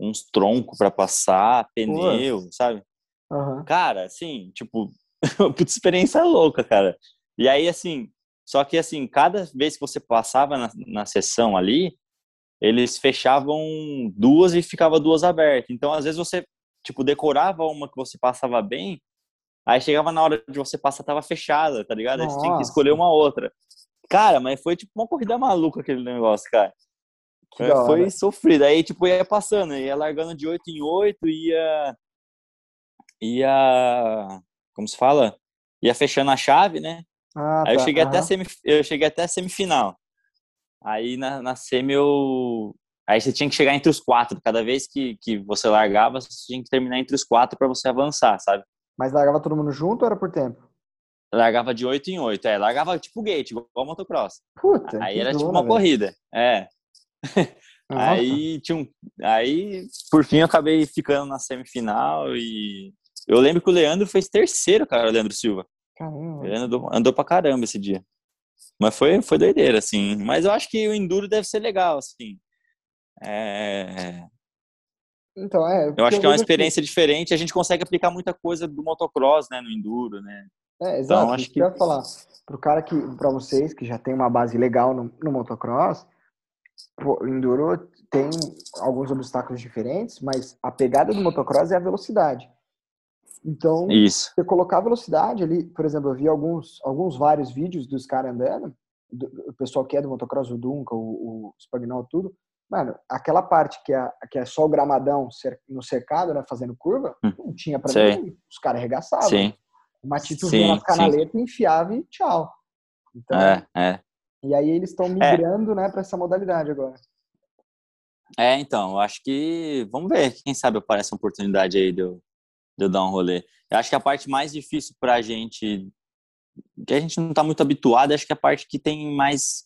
S2: uns troncos para passar, pneu, Pô. sabe? Uhum. Cara, assim, tipo, [LAUGHS] puta experiência louca, cara. E aí, assim, só que assim, cada vez que você passava na, na sessão ali, eles fechavam duas e ficava duas abertas. Então, às vezes você, tipo, decorava uma que você passava bem, aí chegava na hora de você passar, tava fechada, tá ligado? Aí você tinha que escolher uma outra. Cara, mas foi tipo uma corrida maluca aquele negócio, cara. Que foi sofrido. Aí, tipo, ia passando, ia largando de 8 em 8, ia. ia. Como se fala? Ia fechando a chave, né? Ah, aí tá. eu cheguei até a semif... eu cheguei até a semifinal. Aí na, na semi eu. Aí você tinha que chegar entre os quatro. Cada vez que, que você largava, você tinha que terminar entre os quatro para você avançar, sabe?
S1: Mas largava todo mundo junto ou era por tempo?
S2: Largava de 8 em 8, é. Largava tipo gate, igual motocross. Puta, aí era tipo uma velho. corrida, é. [LAUGHS] aí tinha um, aí por fim eu acabei ficando na semifinal e eu lembro que o Leandro fez terceiro, cara, o Leandro Silva. Caramba. Ele andou, andou pra caramba esse dia. Mas foi, foi doideira, assim. Mas eu acho que o Enduro deve ser legal, assim. É... Então, é. Eu acho que é uma experiência que... diferente. A gente consegue aplicar muita coisa do motocross, né, no Enduro, né?
S1: É, exato. Então, acho que eu ia falar pro cara que, para vocês que já tem uma base legal no, no motocross, o enduro tem alguns obstáculos diferentes, mas a pegada do motocross é a velocidade. Então, Isso. você colocar a velocidade ali, por exemplo, eu vi alguns, alguns vários vídeos dos caras andando, do, o pessoal que é do motocross, o Dunca, o, o Spagnol, tudo. Mano, aquela parte que é, que é só o gramadão no cercado, né, fazendo curva, hum. não tinha pra mim, os caras arregaçavam. Sim. O Matito vinha na canaleta, enfiava e tchau. Então, é, é. E aí eles estão é. migrando, é. né, para essa modalidade agora.
S2: É, então, eu acho que vamos ver, quem sabe aparece uma oportunidade aí de eu, de eu dar um rolê. Eu acho que a parte mais difícil para a gente, que a gente não está muito habituado, acho que é a parte que tem mais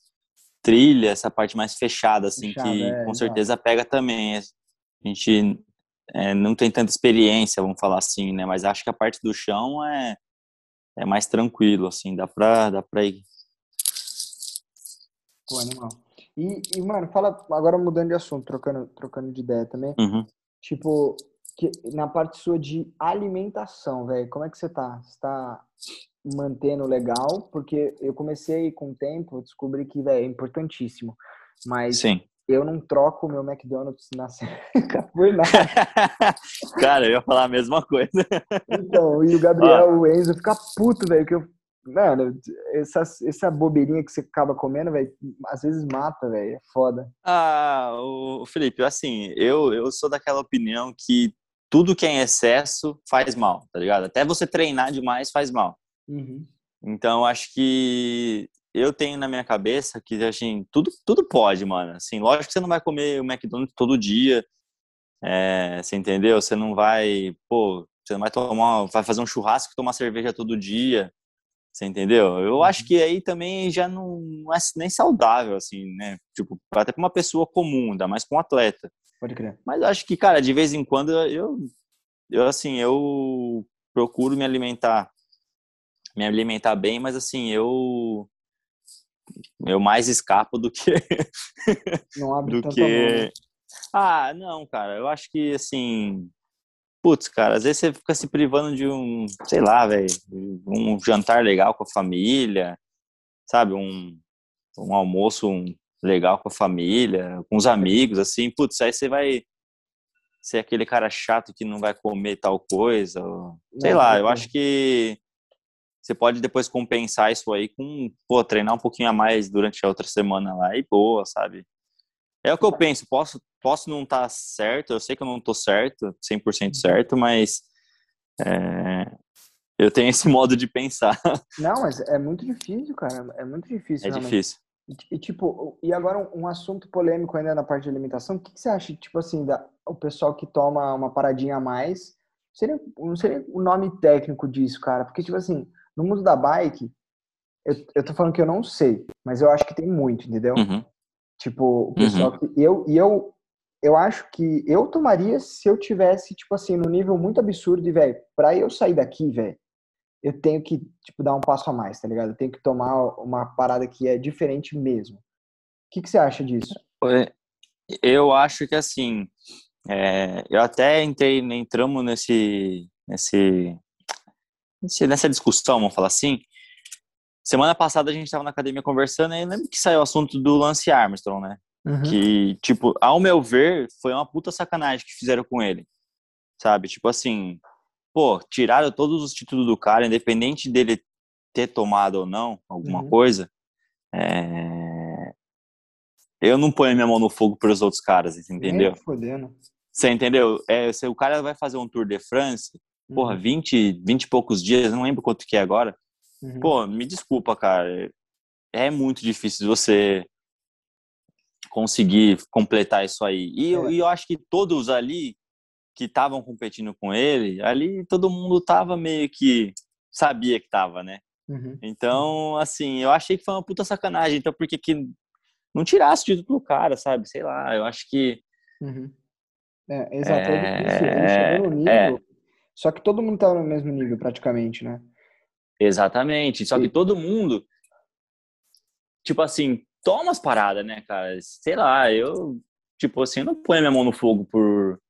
S2: trilha, essa parte mais fechada, assim, Fechada, que é, com certeza pega também. A gente é, não tem tanta experiência, vamos falar assim, né? Mas acho que a parte do chão é, é mais tranquilo, assim, dá pra, dá pra ir.
S1: Pô, animal. E, e, mano, fala, agora mudando de assunto, trocando, trocando de ideia também. Uhum. Tipo, que, na parte sua de alimentação, velho, como é que você tá? Você tá mantendo legal? Porque eu comecei com o tempo, descobri que, velho, é importantíssimo. Mas Sim. eu não troco o meu McDonald's na [LAUGHS] seca por nada. [LAUGHS]
S2: Cara, eu ia falar a mesma coisa.
S1: Então, e o Gabriel, o Enzo, fica puto, velho, que eu Mano, essa, essa bobeirinha que você acaba comendo, velho, às vezes mata, velho. É foda.
S2: Ah, o Felipe, assim, eu, eu sou daquela opinião que tudo que é em excesso faz mal, tá ligado? Até você treinar demais faz mal. Uhum. Então, acho que eu tenho na minha cabeça que, assim, tudo, tudo pode, mano. Assim, lógico que você não vai comer o McDonald's todo dia, é, você entendeu? Você não vai, pô, você não vai tomar, vai fazer um churrasco e tomar cerveja todo dia, você entendeu? Eu acho uhum. que aí também já não, é nem saudável, assim, né? Tipo, até para uma pessoa comum, ainda mais com um atleta.
S1: Pode crer.
S2: Mas acho que, cara, de vez em quando eu, eu assim, eu procuro me alimentar, me alimentar bem, mas assim, eu eu mais escapo do que [LAUGHS]
S1: não abre do que
S2: ah não cara eu acho que assim putz cara às vezes você fica se privando de um sei lá velho um jantar legal com a família sabe um um almoço um legal com a família, com os amigos, assim, putz, aí você vai ser aquele cara chato que não vai comer tal coisa, ou, sei não, lá, não. eu acho que você pode depois compensar isso aí com, pô, treinar um pouquinho a mais durante a outra semana lá e boa, sabe? É o que eu penso, posso, posso não estar tá certo, eu sei que eu não estou certo, 100% uhum. certo, mas é, eu tenho esse [LAUGHS] modo de pensar.
S1: Não, mas é muito difícil, cara, é muito difícil.
S2: É realmente. difícil.
S1: E, tipo, e agora um, um, assunto polêmico ainda na parte de alimentação, o que, que, você acha, tipo assim, da, o pessoal que toma uma paradinha a mais, seria, não seria o nome técnico disso, cara, porque, tipo assim, no mundo da bike, eu, eu tô falando que eu não sei, mas eu acho que tem muito, entendeu? Uhum. Tipo, o pessoal uhum. que, eu, e eu, eu acho que eu tomaria se eu tivesse, tipo assim, no nível muito absurdo e, velho, pra eu sair daqui, velho, eu tenho que, tipo, dar um passo a mais, tá ligado? Eu tenho que tomar uma parada que é diferente mesmo. O que, que você acha disso?
S2: Eu acho que, assim, é, eu até entrei, entramos nesse, nesse, nessa discussão, vamos falar assim. Semana passada a gente estava na academia conversando e lembro que saiu o assunto do Lance Armstrong, né? Uhum. Que, tipo, ao meu ver, foi uma puta sacanagem que fizeram com ele. Sabe? Tipo assim, pô, tiraram todos os títulos do cara, independente dele ter tomado ou não alguma uhum. coisa. É... Eu não ponho minha mão no fogo pelos outros caras, entendeu?
S1: Fodendo.
S2: Você entendeu? É, se o cara vai fazer um Tour de France, uhum. porra, 20, 20 e poucos dias, não lembro quanto que é agora. Uhum. Pô, me desculpa, cara. É muito difícil você conseguir completar isso aí. E, é. eu, e eu acho que todos ali que estavam competindo com ele, ali todo mundo tava meio que sabia que tava, né? Uhum. Então, assim, eu achei que foi uma puta sacanagem. Então, por que que não tirasse o título do cara, sabe? Sei lá, eu acho que.
S1: Uhum. É, exato, é, difícil. Ele chegou no nível. É... Só que todo mundo tava no mesmo nível, praticamente, né?
S2: Exatamente. Só que todo mundo, tipo assim, toma as paradas, né, cara? Sei lá, eu, tipo assim, não ponho minha mão no fogo por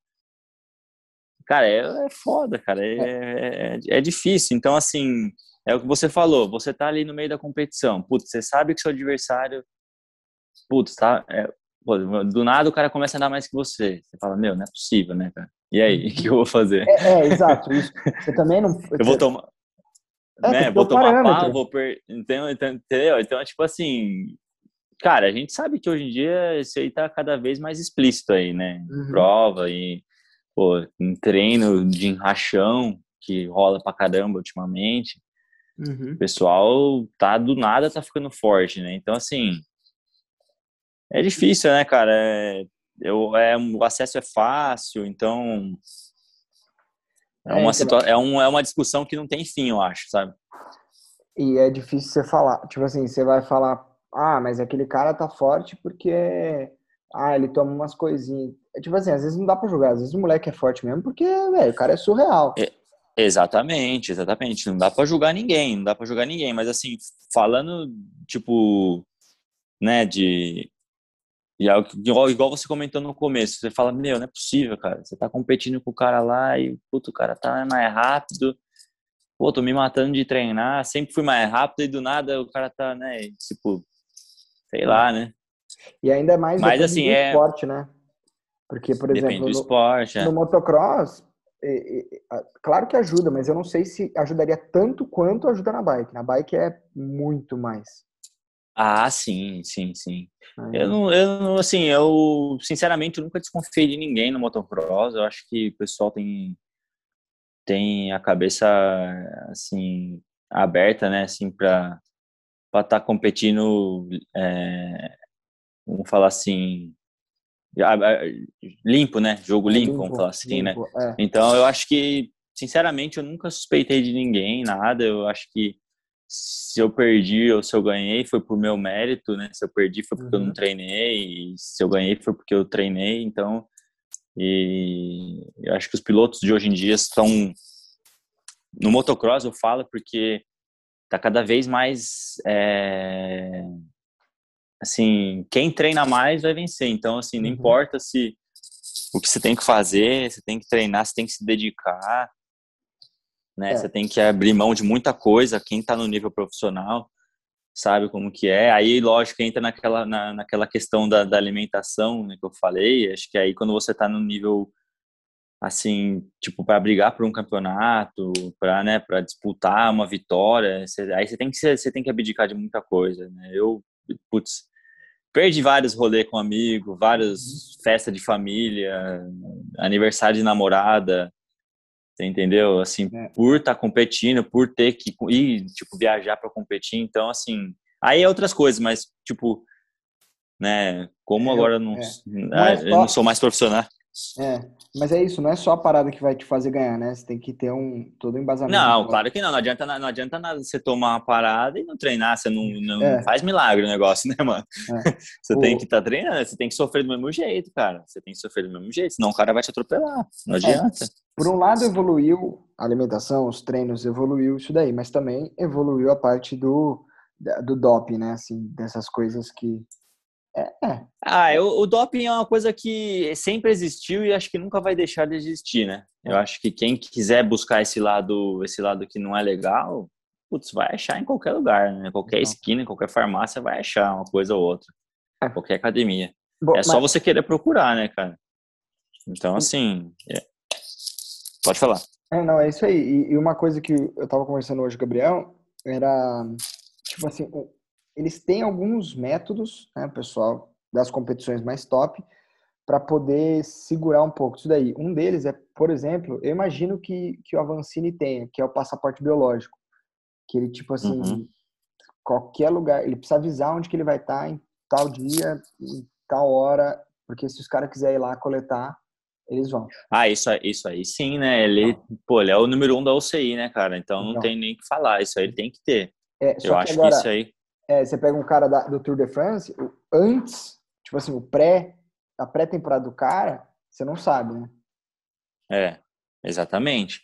S2: cara, é, é foda, cara, é, é, é, é, difícil. Então, assim, é o que você falou, você tá ali no meio da competição, putz, você sabe que seu adversário, putz, tá, é, pô, do nada o cara começa a andar mais que você. Você fala, meu, não é possível, né, cara? E aí, o que eu vou fazer?
S1: É, é exato, isso. Você também não... [LAUGHS]
S2: eu vou tomar... É, né, vou tomar pau, vou per... Entendeu? Entendeu? Então, tipo assim, cara, a gente sabe que hoje em dia isso aí tá cada vez mais explícito aí, né? Uhum. Prova e pô, um treino de enrachão que rola pra caramba ultimamente. Uhum. O pessoal tá do nada tá ficando forte, né? Então, assim, é difícil, né, cara? É, eu, é, o acesso é fácil, então é, é uma, situa é, um, é uma discussão que não tem fim, eu acho, sabe?
S1: E é difícil você falar, tipo assim, você vai falar, ah, mas aquele cara tá forte porque ah, ele toma umas coisinhas. Tipo assim, às vezes não dá pra jogar, às vezes o moleque é forte mesmo, porque, velho, o cara é surreal. É,
S2: exatamente, exatamente. Não dá pra julgar ninguém, não dá pra julgar ninguém. Mas assim, falando, tipo, né, de. Igual, igual você comentou no começo, você fala, meu, não é possível, cara. Você tá competindo com o cara lá e, puto, o cara tá mais rápido. Pô, tô me matando de treinar, sempre fui mais rápido e do nada o cara tá, né, tipo, sei lá, né?
S1: E ainda mais Mas, assim, é... esporte, né? Porque, por
S2: exemplo,
S1: Depende do
S2: esporte,
S1: no, é. no motocross, é, é, claro que ajuda, mas eu não sei se ajudaria tanto quanto ajuda na bike. Na bike é muito mais.
S2: Ah, sim, sim, sim. Eu não, eu não, assim, eu sinceramente nunca desconfiei de ninguém no motocross. Eu acho que o pessoal tem tem a cabeça assim aberta, né, assim para para estar tá competindo é, vamos falar assim, limpo, né? Jogo limpo, limpo vamos falar assim, né? limpo, né? É. Então eu acho que, sinceramente, eu nunca suspeitei de ninguém, nada. Eu acho que se eu perdi ou se eu ganhei foi por meu mérito, né? Se eu perdi foi porque uhum. eu não uhum. treinei, e se eu ganhei foi porque eu treinei. Então, e eu acho que os pilotos de hoje em dia estão no motocross eu falo porque tá cada vez mais é, assim, quem treina mais vai vencer. Então, assim, não uhum. importa se o que você tem que fazer, você tem que treinar, você tem que se dedicar, né? É. Você tem que abrir mão de muita coisa. Quem está no nível profissional sabe como que é. Aí, lógico, entra naquela, na, naquela questão da, da alimentação, né, que eu falei. Acho que aí quando você está no nível assim, tipo, para brigar por um campeonato, para, né, para disputar uma vitória, você, aí você tem que você tem que abdicar de muita coisa, né? Eu, putz, perdi vários rolês com amigo, várias uhum. festas de família, aniversário de namorada, você entendeu? Assim, é. por estar tá competindo, por ter que ir, tipo, viajar para competir, então, assim, aí é outras coisas, mas, tipo, né, como agora eu não, é. não, é eu não sou mais profissional.
S1: É, mas é isso, não é só a parada que vai te fazer ganhar, né? Você tem que ter um todo um embasamento.
S2: Não, claro que não. Não adianta, não adianta nada você tomar uma parada e não treinar. Você não, não é. faz milagre o negócio, [LAUGHS] né, mano? É. [LAUGHS] Você o... tem que estar tá treinando, você tem que sofrer do mesmo jeito, cara. Você tem que sofrer do mesmo jeito, senão o cara vai te atropelar. Não é. adianta. É.
S1: Por um lado, evoluiu a alimentação, os treinos, evoluiu isso daí, mas também evoluiu a parte do, do doping, né? Assim, dessas coisas que
S2: é, é. Ah, o, o, doping é uma coisa que sempre existiu e acho que nunca vai deixar de existir, né? Eu acho que quem quiser buscar esse lado, esse lado que não é legal, putz, vai achar em qualquer lugar, né? Qualquer esquina, qualquer farmácia vai achar uma coisa ou outra. É. Qualquer academia. Bom, é só mas... você querer procurar, né, cara? Então, assim, é... pode falar.
S1: É, não, é isso aí. E, e uma coisa que eu tava conversando hoje com o Gabriel era, tipo assim, eles têm alguns métodos, né, pessoal, das competições mais top, para poder segurar um pouco isso daí. Um deles é, por exemplo, eu imagino que, que o Avancini tenha, que é o passaporte biológico. Que ele, tipo assim, uhum. qualquer lugar, ele precisa avisar onde que ele vai estar em tal dia, em tal hora, porque se os caras quiserem ir lá coletar, eles vão.
S2: Ah, isso, isso aí sim, né? Ele, pô, ele é o número um da UCI, né, cara? Então não, não. tem nem o que falar, isso aí ele tem que ter. É, eu que acho agora, que isso aí
S1: é, você pega um cara da, do Tour de France, antes, tipo assim, o pré, a pré-temporada do cara, você não sabe, né?
S2: É, exatamente.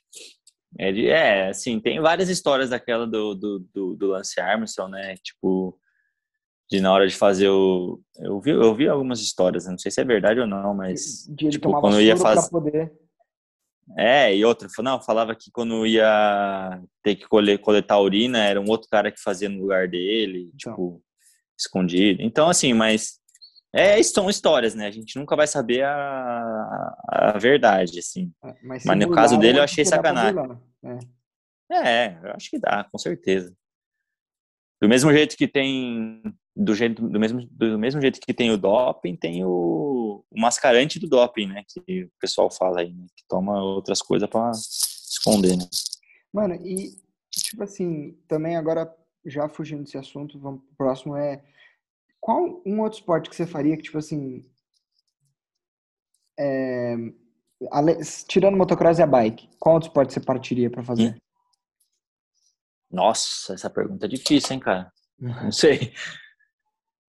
S2: É, é, assim, tem várias histórias daquela do, do, do, do, Lance Armstrong, né? Tipo, de na hora de fazer o. Eu vi, eu vi algumas histórias, não sei se é verdade ou não, mas. De, de tipo, quando eu ia fazer. Poder... É, e outra, não, falava que quando ia ter que coletar urina, era um outro cara que fazia no lugar dele, então. tipo, escondido. Então, assim, mas é, são histórias, né? A gente nunca vai saber a, a verdade, assim. É, mas, mas no caso dele, eu achei sacanagem. É. é, eu acho que dá, com certeza. Do mesmo jeito que tem do jeito do mesmo do mesmo jeito que tem o doping, tem o, o mascarante do doping, né? Que o pessoal fala aí, né? que toma outras coisas para esconder, né?
S1: Mano, e tipo assim, também agora já fugindo desse assunto, vamos pro próximo é qual um outro esporte que você faria que tipo assim é, tirando motocross e a bike, qual outro esporte você partiria para fazer? Hum.
S2: Nossa, essa pergunta é difícil, hein, cara? Não sei.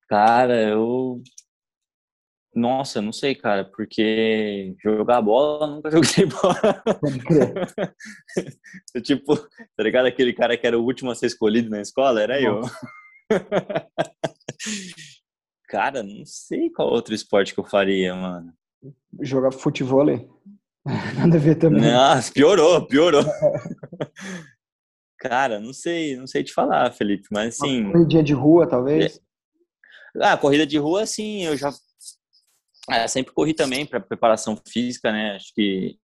S2: Cara, eu. Nossa, não sei, cara, porque jogar bola, nunca [LAUGHS] joguei bola. [LAUGHS] tipo, tá ligado? Aquele cara que era o último a ser escolhido na escola, era eu. [LAUGHS] cara, não sei qual outro esporte que eu faria, mano.
S1: Jogar futebol? Nada a ver também.
S2: Nossa, piorou, piorou. cara, não sei, não sei te falar, Felipe, mas assim.
S1: Dia de rua, talvez?
S2: Ah, corrida de rua, sim, eu já é, sempre corri também para preparação física, né? Acho que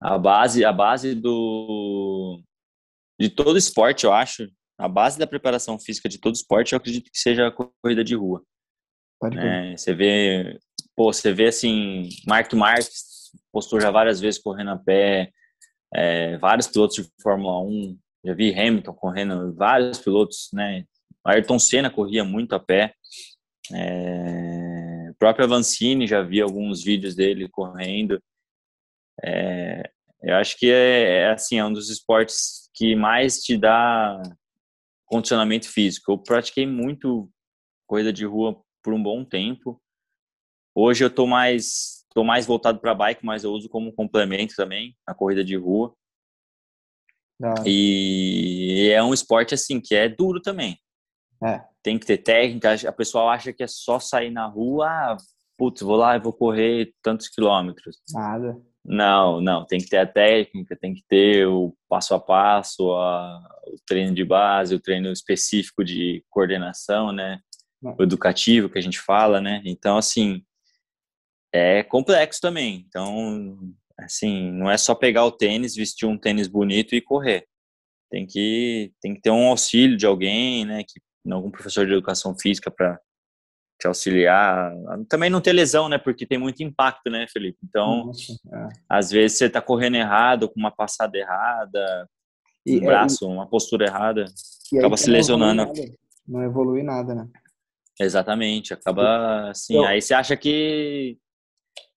S2: a base, a base do de todo esporte, eu acho, a base da preparação física de todo esporte, eu acredito que seja a corrida de rua. Pode é, você vê, pô, você vê assim, Mark Marques postou já várias vezes correndo a pé, é, vários pilotos de Fórmula 1, já vi Hamilton correndo, vários pilotos, né? Ayrton Senna corria muito a pé. É, próprio Avancini já vi alguns vídeos dele correndo. É, eu acho que é, é, assim, é um dos esportes que mais te dá condicionamento físico. Eu pratiquei muito corrida de rua por um bom tempo. Hoje eu tô mais tô mais voltado para bike, mas eu uso como complemento também a corrida de rua. E é um esporte assim que é duro também. É. Tem que ter técnica. A pessoa acha que é só sair na rua, ah, putz, vou lá e vou correr tantos quilômetros.
S1: Nada.
S2: Não, não. Tem que ter a técnica, tem que ter o passo a passo, a, o treino de base, o treino específico de coordenação, né? O educativo que a gente fala, né? Então, assim, é complexo também. Então, assim, não é só pegar o tênis, vestir um tênis bonito e correr. Tem que, tem que ter um auxílio de alguém, né? Que algum professor de educação física para te auxiliar. Também não ter lesão, né? Porque tem muito impacto, né, Felipe? Então, Nossa, é. às vezes você está correndo errado, com uma passada errada, e, um é, braço, uma postura errada, acaba se lesionando.
S1: Não evolui, não evolui nada, né?
S2: Exatamente, acaba assim. Eu... Aí você acha que,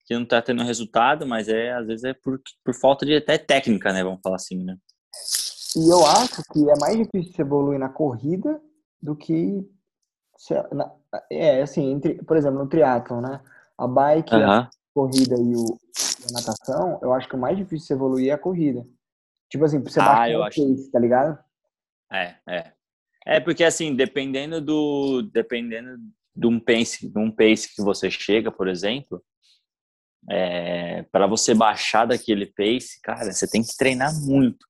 S2: que não tá tendo resultado, mas é às vezes é por, por falta de até técnica, né? Vamos falar assim, né?
S1: E eu acho que é mais difícil evoluir na corrida do que na, é assim, entre, por exemplo, no triatlon, né? A bike, uhum. a corrida e, o, a natação, eu acho que o mais difícil de evoluir é a corrida. Tipo assim, você ah, baixar eu o acho... pace, tá ligado?
S2: É, é. É porque assim, dependendo do dependendo de um pace, de um pace que você chega, por exemplo, é, para você baixar daquele pace, cara, você tem que treinar muito.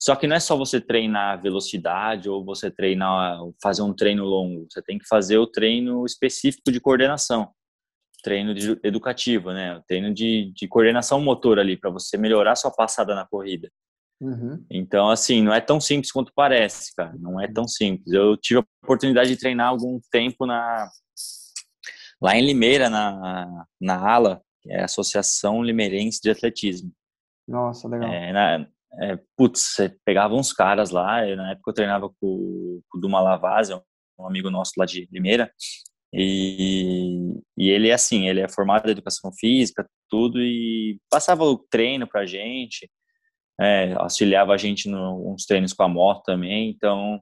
S2: Só que não é só você treinar velocidade ou você treinar, fazer um treino longo. Você tem que fazer o treino específico de coordenação, treino de, educativo, né? O treino de, de coordenação motor ali para você melhorar sua passada na corrida. Uhum. Então, assim, não é tão simples quanto parece, cara. Não é tão simples. Eu tive a oportunidade de treinar algum tempo na lá em Limeira, na, na ALA, que é a Associação Limeirense de Atletismo.
S1: Nossa, legal.
S2: É, na, é, putz, você pegava uns caras lá, eu, na época eu treinava com, com o Duma Lavazzi, um amigo nosso lá de Limeira, e, e ele é assim, ele é formado em educação física, tudo, e passava o treino pra gente, é, auxiliava a gente nos treinos com a moto também, então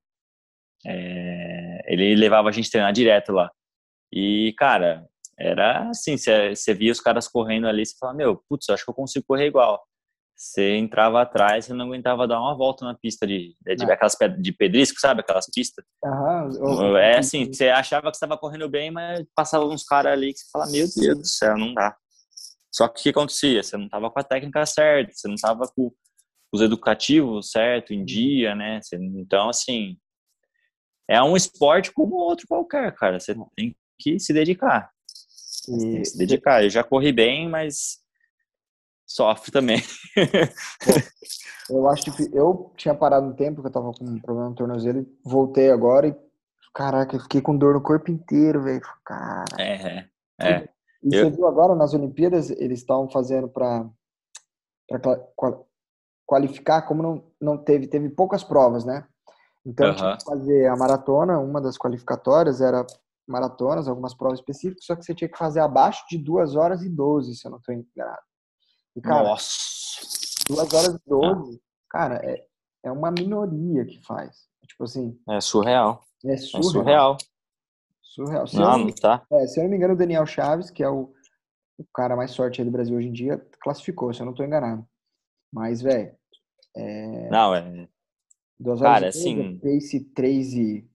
S2: é, ele levava a gente treinar direto lá. E, cara, era assim, você via os caras correndo ali, você falava, meu, putz, acho que eu consigo correr igual você entrava atrás, você não aguentava dar uma volta na pista de, de, de aquelas de pedrisco, sabe? Aquelas pistas. Uhum. É assim, você achava que estava correndo bem, mas passava uns caras ali que você fala, meu Deus do céu, não dá. Só que o que acontecia? Você não estava com a técnica certa, você não estava com os educativos certo, em dia, né? Você, então, assim, é um esporte como outro qualquer, cara. Você tem que se dedicar. E... Se dedicar. Eu já corri bem, mas sofre também.
S1: eu acho que eu tinha parado um tempo que eu tava com um problema no tornozelo voltei agora e caraca, eu fiquei com dor no corpo inteiro, velho. Cara.
S2: É, é.
S1: E eu... você viu agora nas Olimpíadas, eles estavam fazendo para qualificar, como não, não teve, teve poucas provas, né? Então, que fazer a maratona, uma das qualificatórias era maratonas, algumas provas específicas, só que você tinha que fazer abaixo de 2 horas e 12, se eu não estou enganado.
S2: E, cara, Nossa!
S1: 2 horas e 12, cara, é, é uma minoria que faz. Tipo assim.
S2: É surreal.
S1: É surreal. É surreal. surreal. Se
S2: não, não tá.
S1: É, se eu não me engano, o Daniel Chaves, que é o, o cara mais sorte aí do Brasil hoje em dia, classificou, se eu não tô enganado. Mas, velho. É...
S2: Não, é.
S1: Duas horas cara, assim. Pace 3 e.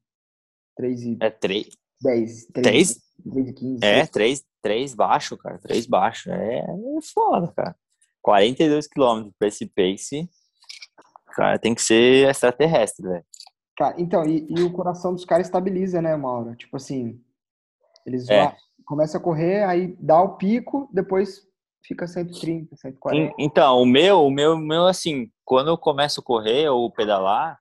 S1: 3 e.
S2: É 3.
S1: 10.
S2: 3, 3? 3 e 15. É, 3, 3 baixo, cara. 3 baixo. É, é foda, cara. 42 quilômetros para esse pace, cara, tem que ser extraterrestre, velho.
S1: Cara, então, e, e, o coração dos caras estabiliza, né, Mauro? Tipo assim, eles é. começam a correr, aí dá o pico, depois fica 130, 140.
S2: Então, o meu, o meu, meu assim, quando eu começo a correr ou pedalar,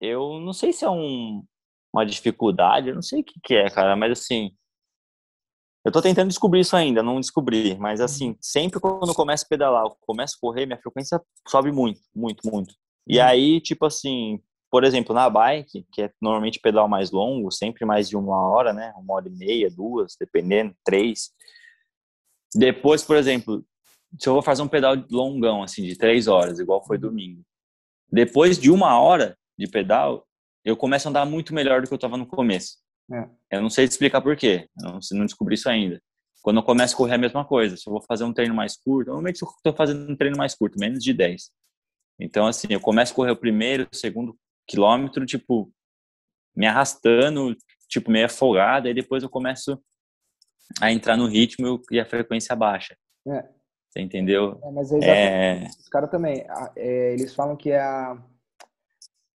S2: eu não sei se é um, uma dificuldade, eu não sei o que, que é, cara, mas assim, eu tô tentando descobrir isso ainda, não descobri, mas assim, sempre quando eu começo a pedalar, eu começo a correr, minha frequência sobe muito, muito, muito. E uhum. aí, tipo assim, por exemplo, na bike, que é normalmente pedal mais longo, sempre mais de uma hora, né? Uma hora e meia, duas, dependendo, três. Depois, por exemplo, se eu vou fazer um pedal longão, assim, de três horas, igual foi domingo. Depois de uma hora de pedal, eu começo a andar muito melhor do que eu estava no começo. É. Eu não sei explicar por quê, não, não descobri isso ainda. Quando eu começo a correr é a mesma coisa. Se eu vou fazer um treino mais curto, normalmente eu estou fazendo um treino mais curto, menos de 10. Então, assim, eu começo a correr o primeiro, o segundo quilômetro, tipo, me arrastando, tipo, meio afogado, e depois eu começo a entrar no ritmo e a frequência baixa. É. Você entendeu?
S1: É, mas é... Os caras também, é, eles falam que é a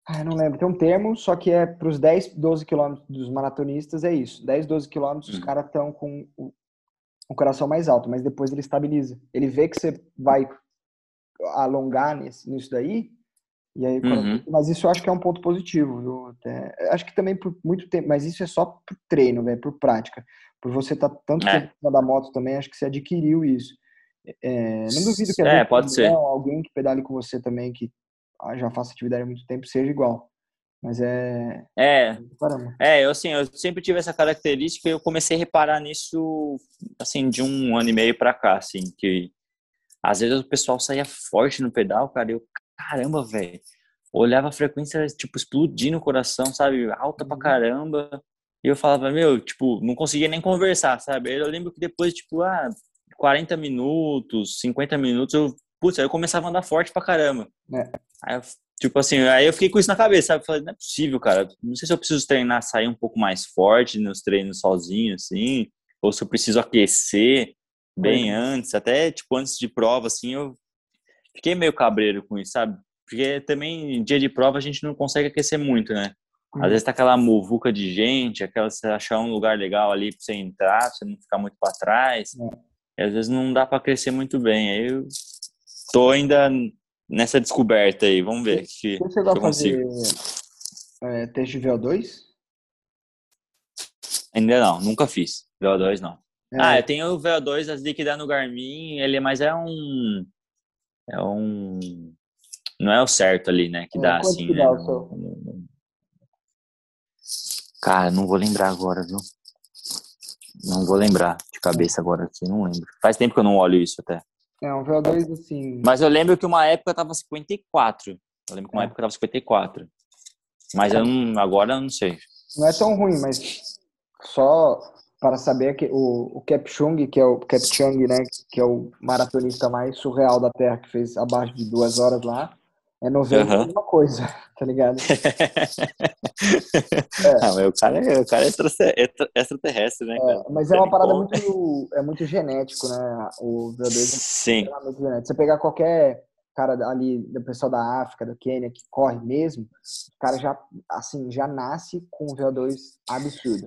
S1: ah, não lembro, tem um termo, só que é para os 10, 12 quilômetros dos maratonistas, é isso. 10, 12 quilômetros, os uhum. caras estão com o, o, coração mais alto, mas depois ele estabiliza. Ele vê que você vai alongar nesse, nisso daí, e aí, uhum. mas isso eu acho que é um ponto positivo, viu? Até, acho que também por muito tempo, mas isso é só por treino, velho, por prática. Por você estar tá tanto é. tempo da moto também, acho que você adquiriu isso. É, não duvido que
S2: é, pode ser.
S1: alguém que pedale com você também, que já faço atividade há muito tempo, seja igual. Mas é.
S2: É. É, eu assim, eu sempre tive essa característica e eu comecei a reparar nisso, assim, de um ano e meio pra cá, assim, que às vezes o pessoal saía forte no pedal, cara, e eu, caramba, velho. Olhava a frequência, tipo, explodir no coração, sabe? Alta pra uhum. caramba. E eu falava, meu, tipo, não conseguia nem conversar, sabe? Eu lembro que depois, tipo, ah, 40 minutos, 50 minutos, eu, putz, aí eu começava a andar forte pra caramba. É. Aí eu Tipo assim, aí eu fiquei com isso na cabeça, sabe? Falei, não é possível, cara. Não sei se eu preciso treinar, sair um pouco mais forte nos treinos sozinho, assim, ou se eu preciso aquecer bem é. antes, até tipo antes de prova, assim, eu fiquei meio cabreiro com isso, sabe? Porque também dia de prova a gente não consegue aquecer muito, né? Às uhum. vezes tá aquela muvuca de gente, aquela você achar um lugar legal ali pra você entrar, pra você não ficar muito para trás. É. E às vezes não dá para crescer muito bem. Aí eu tô ainda nessa descoberta aí. Vamos ver.
S1: Você que, chegou a fazer é, teste de VO2?
S2: Ainda não, nunca fiz. VO2 não. É. Ah, eu tenho o VO2, as que dá no Garmin, ele mas é um. É um. Não é o certo ali, né? Que é, dá assim. Que né? dá Cara, não vou lembrar agora, viu? Não vou lembrar de cabeça agora aqui, não lembro. Faz tempo que eu não olho isso até.
S1: É, um VO2 assim.
S2: Mas eu lembro que uma época tava 54. Eu lembro que uma é. época tava 54. Mas eu não, agora eu não sei.
S1: Não é tão ruim, mas só para saber que o, o Kepchung, que é o Kepchung, né, que é o maratonista mais surreal da Terra, que fez abaixo de duas horas lá, é 90 uhum. alguma coisa, [LAUGHS] tá ligado? [LAUGHS]
S2: é. Não, o cara, é, o cara é extraterrestre, né?
S1: É, mas é uma parada muito, é muito genético, né? O VO2
S2: Sim.
S1: É muito genético. Você pegar qualquer cara ali, do pessoal da África, do Quênia, que corre mesmo, o cara já, assim, já nasce com um VO2 absurdo.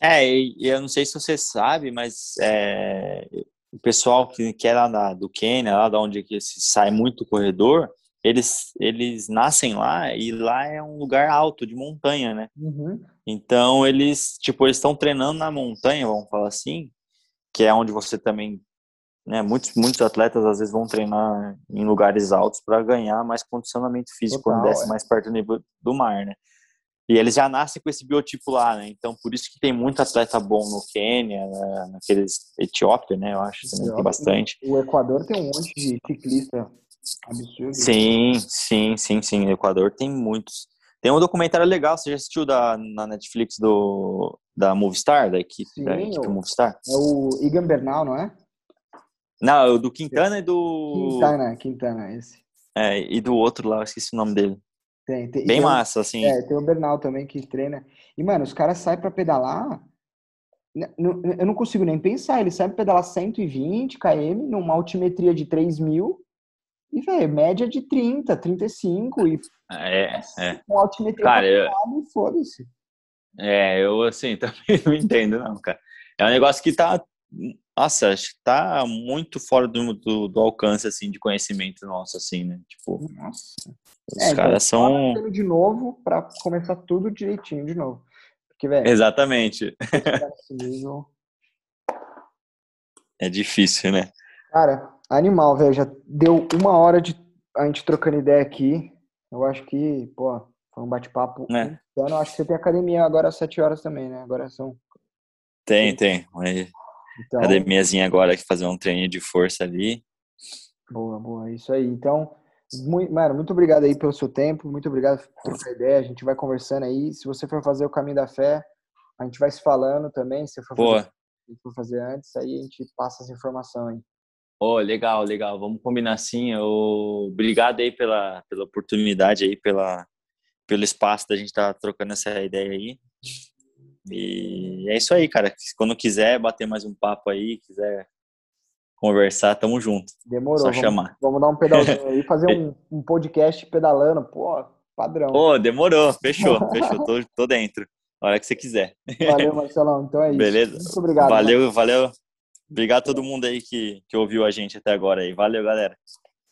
S2: É, e eu não sei se você sabe, mas é, o pessoal que, que é lá da, do Quênia, lá da onde que sai muito corredor, eles, eles nascem lá e lá é um lugar alto, de montanha, né? Uhum. Então eles, tipo, eles estão treinando na montanha, vamos falar assim, que é onde você também, né? Muitos, muitos atletas às vezes vão treinar em lugares altos para ganhar mais condicionamento físico Total, quando desce é. mais perto do nível do mar, né? E eles já nascem com esse biotipo lá, né? Então, por isso que tem muito atleta bom no Quênia, né? naqueles Etiópia, né? Eu acho também tem bastante.
S1: O Equador tem um monte de ciclista Absurdo.
S2: Sim, sim, sim, sim. O Equador tem muitos. Tem um documentário legal, você já assistiu da, na Netflix do, da Movistar, da equipe, sim, da equipe o, Movistar?
S1: É o Igan Bernal, não é?
S2: Não, é o do Quintana e do.
S1: Quintana, Quintana, esse.
S2: É, e do outro lá, eu esqueci o nome dele.
S1: Tem, tem
S2: Bem massa, assim.
S1: É, tem o Bernal também que treina. E, mano, os caras saem pra pedalar. Eu não consigo nem pensar. Eles saem pra pedalar 120 km numa altimetria de 3 mil e, velho, média de 30, 35 e.
S2: É, é.
S1: Altimetria cara, eu... foda-se.
S2: É, eu assim, [LAUGHS] também não entendo, não, cara. É um negócio que tá. Nossa, acho que tá muito fora do, do, do alcance, assim, de conhecimento nosso, assim, né? Tipo. Nossa. Os é, caras então,
S1: são. De novo, para começar tudo direitinho de novo. Porque, velho.
S2: Exatamente. [LAUGHS] é difícil, né?
S1: Cara, Animal, velho. Já deu uma hora de a gente trocando ideia aqui. Eu acho que, pô, foi um bate-papo. É. Eu acho que você tem academia agora às 7 horas também, né? Agora são.
S2: Tem, tem. Então... Academiazinha agora que fazer um treino de força ali.
S1: Boa, boa. Isso aí. Então, muito, mano, muito obrigado aí pelo seu tempo. Muito obrigado por trocar ideia. A gente vai conversando aí. Se você for fazer o caminho da fé, a gente vai se falando também. Se for, fazer, se for fazer antes, aí a gente passa essa informação aí.
S2: Oh, legal, legal. Vamos combinar assim. Eu... Obrigado aí pela, pela oportunidade aí, pela, pelo espaço da gente estar tá trocando essa ideia aí. E é isso aí, cara. Quando quiser bater mais um papo aí, quiser conversar, tamo junto.
S1: Demorou. Só
S2: vamos, chamar.
S1: Vamos dar um pedalzinho aí, fazer [LAUGHS] um, um podcast pedalando. Pô, padrão.
S2: Pô, demorou. Fechou, fechou. Tô, tô dentro. A hora que você quiser.
S1: Valeu, Marcelão. Então é isso.
S2: Beleza.
S1: Muito obrigado.
S2: Valeu, mano. valeu. Obrigado a todo mundo aí que, que ouviu a gente até agora aí. Valeu, galera.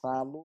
S1: Falou.